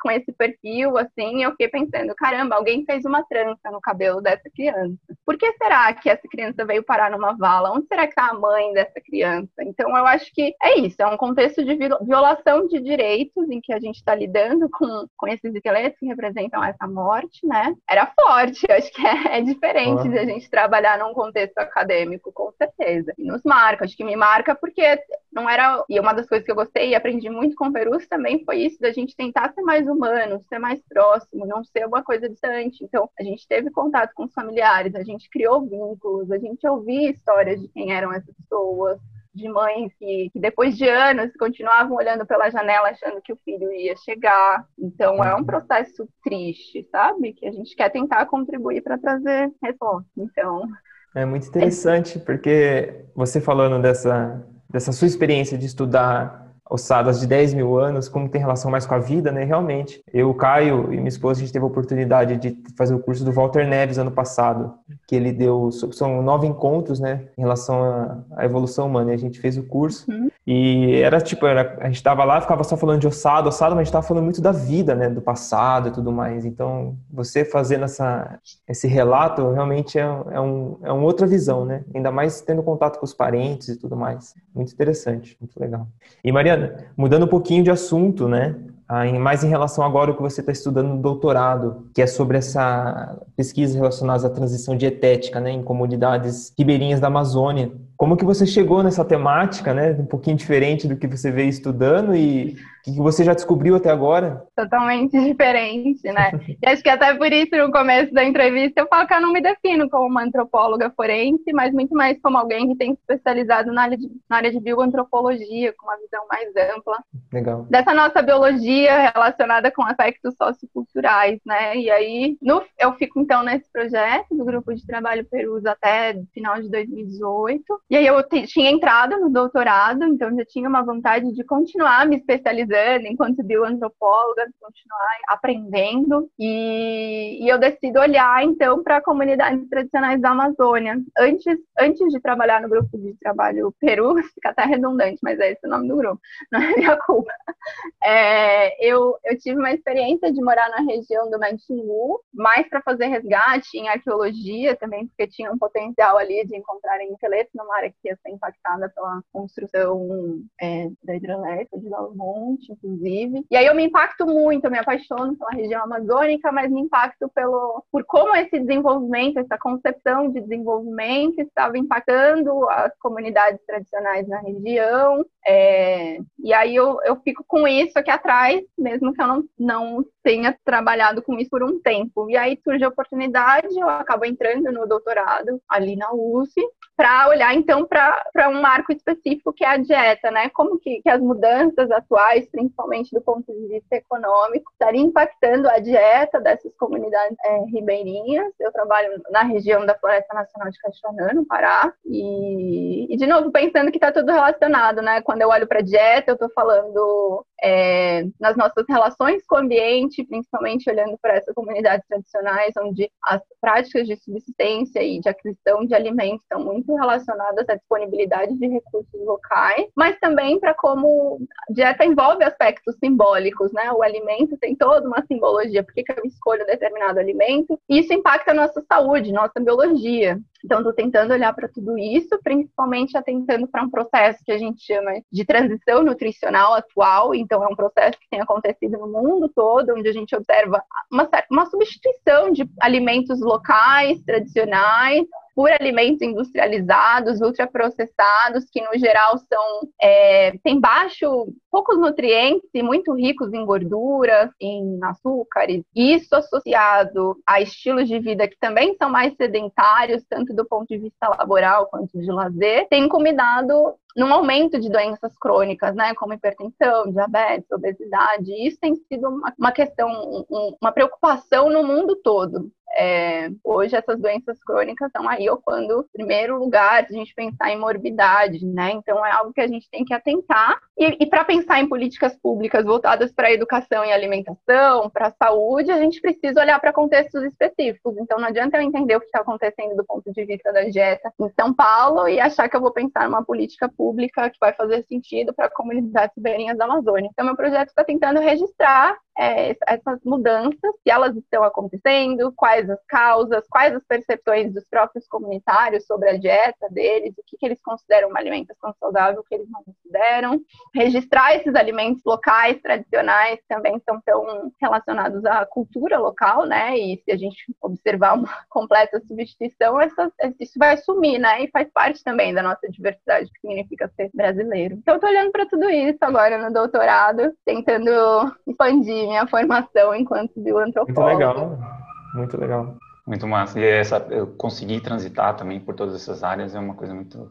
com esse perfil, assim, e eu fiquei pensando, caramba, alguém fez uma trança no cabelo dessa criança. Por que será que essa criança veio parar numa vala? Onde será que está a mãe dessa criança? Então, eu acho que é isso, é um contexto de violação de direitos em que a gente está lidando com, com esses esqueletos que representam essa morte, né? Era forte, acho que é, é diferente de a gente trabalhar num contexto acadêmico, com certeza. E nos marca, acho que me marca porque não era. E uma das coisas que eu gostei e aprendi muito com o Perus também foi isso, da gente tentar ser mais humano, ser mais próximo, não ser uma coisa distante. Então, a gente teve contato com os familiares, a gente criou vínculos, a gente ouvia histórias de quem eram essas pessoas de mães que, que, depois de anos continuavam olhando pela janela achando que o filho ia chegar. Então é um processo triste, sabe? Que a gente quer tentar contribuir para trazer resposta. Então é muito interessante porque você falando dessa dessa sua experiência de estudar ossadas de 10 mil anos, como tem relação mais com a vida, né? Realmente. Eu, Caio e minha esposa, a gente teve a oportunidade de fazer o curso do Walter Neves ano passado, que ele deu, são nove encontros, né, em relação à evolução humana, e a gente fez o curso. Uhum. E era tipo, era, a gente tava lá, ficava só falando de ossado, ossado, mas a gente tava falando muito da vida, né, do passado e tudo mais. Então, você fazendo essa, esse relato realmente é, é, um, é uma outra visão, né? Ainda mais tendo contato com os parentes e tudo mais. Muito interessante, muito legal. E Mudando um pouquinho de assunto, né? mais em relação agora ao que você está estudando no doutorado, que é sobre essa pesquisa relacionada à transição dietética né, em comunidades ribeirinhas da Amazônia. Como que você chegou nessa temática, né? Um pouquinho diferente do que você veio estudando e o que você já descobriu até agora? Totalmente diferente, né? e acho que até por isso, no começo da entrevista, eu falo que eu não me defino como uma antropóloga forense, mas muito mais como alguém que tem se especializado na área de, na área de bioantropologia, com uma visão mais ampla. Legal. Dessa nossa biologia relacionada com aspectos socioculturais, né? E aí, no, eu fico então nesse projeto do grupo de trabalho Perus até final de 2018. E aí eu tinha entrado no doutorado, então já tinha uma vontade de continuar me especializando enquanto bioantropóloga, continuar aprendendo. E, e eu decido olhar, então, para comunidades tradicionais da Amazônia. Antes, antes de trabalhar no grupo de trabalho Peru, fica até redundante, mas é esse o nome do grupo, não é minha culpa. É, eu, eu tive uma experiência de morar na região do Mantingu, mais para fazer resgate em arqueologia também, porque tinha um potencial ali de encontrarem esqueletos numa área que ia ser impactada pela construção é, da hidrelétrica de Valmonte inclusive. E aí eu me impacto muito, eu me apaixono pela região amazônica, mas me impacto pelo, por como esse desenvolvimento, essa concepção de desenvolvimento estava impactando as comunidades tradicionais na região. É, e aí eu, eu fico com isso aqui atrás, mesmo que eu não, não tenha trabalhado com isso por um tempo. E aí surge a oportunidade, eu acabo entrando no doutorado ali na USP, para olhar então para um marco específico que é a dieta, né? Como que, que as mudanças atuais, principalmente do ponto de vista econômico, estariam impactando a dieta dessas comunidades é, ribeirinhas. Eu trabalho na região da Floresta Nacional de Caxanã, no Pará, e, e de novo pensando que está tudo relacionado, né? Quando eu olho para dieta, eu estou falando é, nas nossas relações com o ambiente, principalmente olhando para essas comunidades tradicionais, onde as práticas de subsistência e de aquisição de alimentos estão muito relacionadas à disponibilidade de recursos locais, mas também para como dieta envolve aspectos simbólicos, né? O alimento tem toda uma simbologia, por que eu escolho determinado alimento, isso impacta a nossa saúde, nossa biologia. Então, estou tentando olhar para tudo isso, principalmente atentando para um processo que a gente chama de transição nutricional atual. Então, é um processo que tem acontecido no mundo todo, onde a gente observa uma, uma substituição de alimentos locais, tradicionais, por alimentos industrializados, ultraprocessados, que no geral são é, têm baixo, poucos nutrientes e muito ricos em gorduras, em açúcares. Isso associado a estilos de vida que também são mais sedentários, tanto do ponto de vista laboral quanto de lazer, tem combinado num aumento de doenças crônicas, né, como hipertensão, diabetes, obesidade. Isso tem sido uma, uma questão, um, uma preocupação no mundo todo. É, hoje essas doenças crônicas estão aí ocupando primeiro lugar se a gente pensar em morbidade, né? Então é algo que a gente tem que atentar. E, e para pensar em políticas públicas voltadas para a educação e alimentação, para a saúde, a gente precisa olhar para contextos específicos. Então não adianta eu entender o que está acontecendo do ponto de vista da dieta em São Paulo e achar que eu vou pensar numa política pública que vai fazer sentido para comunidades ribeirinhas da Amazônia. Então meu projeto está tentando registrar é, essas mudanças, se elas estão acontecendo, quais as causas, quais as percepções dos próprios comunitários sobre a dieta deles, o que, que eles consideram uma alimentação saudável, o que eles não consideram. Registrar esses alimentos locais, tradicionais, também são tão relacionados à cultura local, né? E se a gente observar uma completa substituição, essa, isso vai sumir, né? E faz parte também da nossa diversidade, que significa ser brasileiro. Então, estou olhando para tudo isso agora no doutorado, tentando expandir minha formação enquanto bioantropóloga. Muito legal, muito legal. Muito massa. E essa, eu conseguir transitar também por todas essas áreas é uma coisa muito,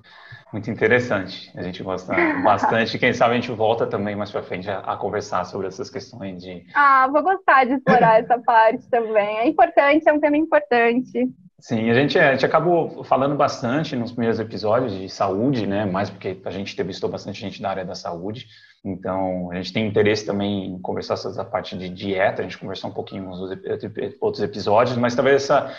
muito interessante. A gente gosta bastante. Quem sabe a gente volta também mais para frente a, a, conversar sobre essas questões de. Ah, vou gostar de explorar essa parte também. É importante, é um tema importante. Sim, a gente, a gente acabou falando bastante nos primeiros episódios de saúde, né? Mais porque a gente entrevistou bastante gente da área da saúde. Então, a gente tem interesse também em conversar sobre parte de dieta, a gente conversou um pouquinho nos outros episódios, mas talvez essa,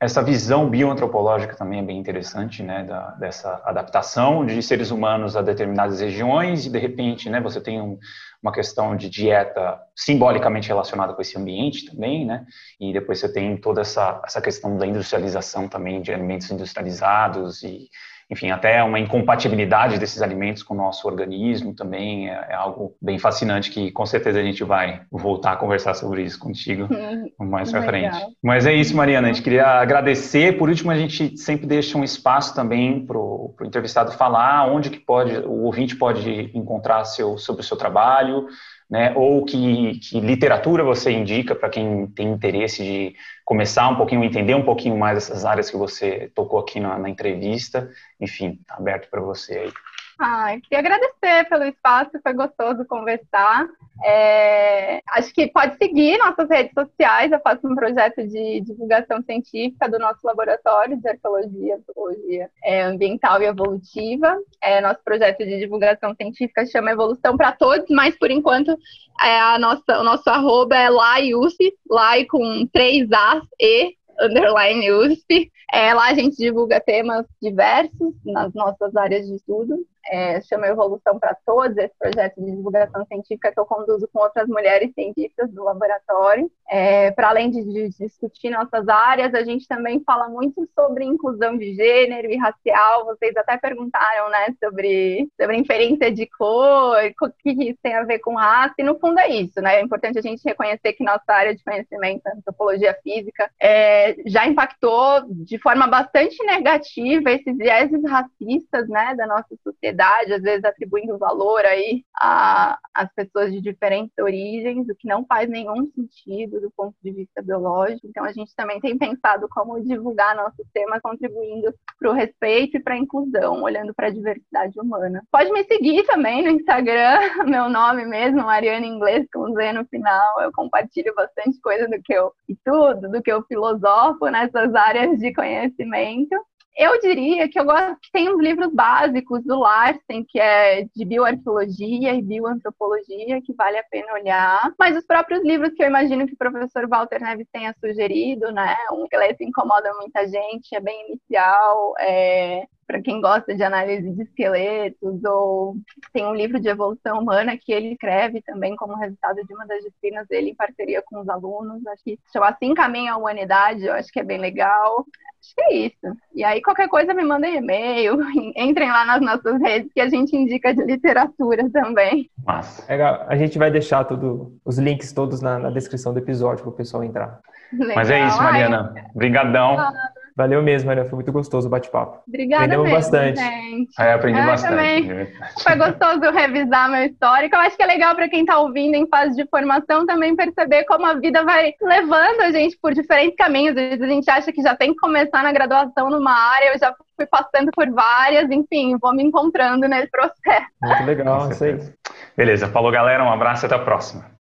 essa visão bioantropológica também é bem interessante, né, da, dessa adaptação de seres humanos a determinadas regiões e, de repente, né, você tem um, uma questão de dieta simbolicamente relacionada com esse ambiente também, né, e depois você tem toda essa, essa questão da industrialização também de alimentos industrializados e enfim, até uma incompatibilidade desses alimentos com o nosso organismo também é, é, algo bem fascinante que com certeza a gente vai voltar a conversar sobre isso contigo mais para frente. Mas é isso, Mariana, a gente queria agradecer. Por último, a gente sempre deixa um espaço também para o entrevistado falar onde que pode, o ouvinte pode encontrar seu, sobre o seu trabalho, né? Ou que, que literatura você indica para quem tem interesse de começar um pouquinho, entender um pouquinho mais essas áreas que você tocou aqui na, na entrevista. Enfim, está aberto para você aí. Ah, queria agradecer pelo espaço, foi gostoso conversar. É, acho que pode seguir nossas redes sociais. Eu faço um projeto de divulgação científica do nosso laboratório de arqueologia, antropologia é, ambiental e evolutiva. É, nosso projeto de divulgação científica chama Evolução para Todos, mas por enquanto é a nossa, o nosso arroba é LaiUSP, Lai com três As e underline USP. É, lá a gente divulga temas diversos nas nossas áreas de estudo é, chama Evolução para Todos, esse projeto de divulgação científica que eu conduzo com outras mulheres cientistas do laboratório. É, para além de, de, discutir nossas áreas, a gente também fala muito sobre inclusão de gênero e racial. Vocês até perguntaram né, sobre, sobre inferência de cor, o que isso tem a ver com raça, e no fundo é isso. Né? É importante a gente reconhecer que nossa área de conhecimento, antropologia física, é, já impactou de forma bastante negativa esses vieses racistas né, da nossa sociedade sociedade, às vezes atribuindo valor aí às pessoas de diferentes origens, o que não faz nenhum sentido do ponto de vista biológico. Então, a gente também tem pensado como divulgar nosso tema, contribuindo para o respeito e para a inclusão, olhando para a diversidade humana. Pode me seguir também no Instagram, meu nome mesmo, Mariana Inglês, com Z no final. Eu compartilho bastante coisa do que eu estudo, do que eu filosofo nessas áreas de conhecimento. Eu diria que eu gosto que tem uns livros básicos do Larsen, que é de bioarqueologia e bioantropologia, que vale a pena olhar. Mas os próprios livros que eu imagino que o professor Walter Neves tenha sugerido, né? Um esqueleto incomoda muita gente, é bem inicial, é, para quem gosta de análise de esqueletos, ou tem um livro de evolução humana que ele escreve também como resultado de uma das disciplinas dele em parceria com os alunos. Acho que chama Assim Caminha a Humanidade, eu acho que é bem legal. Acho que é isso. E aí, qualquer coisa, me mandem e-mail, entrem lá nas nossas redes que a gente indica de literatura também. Massa. a gente vai deixar tudo, os links todos na, na descrição do episódio para o pessoal entrar. Legal. Mas é isso, Mariana. Obrigadão. Valeu mesmo, Maria. Foi muito gostoso o bate-papo. Obrigada Aprendemos mesmo, bastante. gente. É, aprendi Eu bastante. também. Foi gostoso revisar meu histórico. Eu acho que é legal para quem está ouvindo em fase de formação também perceber como a vida vai levando a gente por diferentes caminhos. Às vezes a gente acha que já tem que começar na graduação numa área, eu já fui passando por várias, enfim, vou me encontrando nesse processo. Muito legal, isso aí. Beleza, falou galera, um abraço e até a próxima.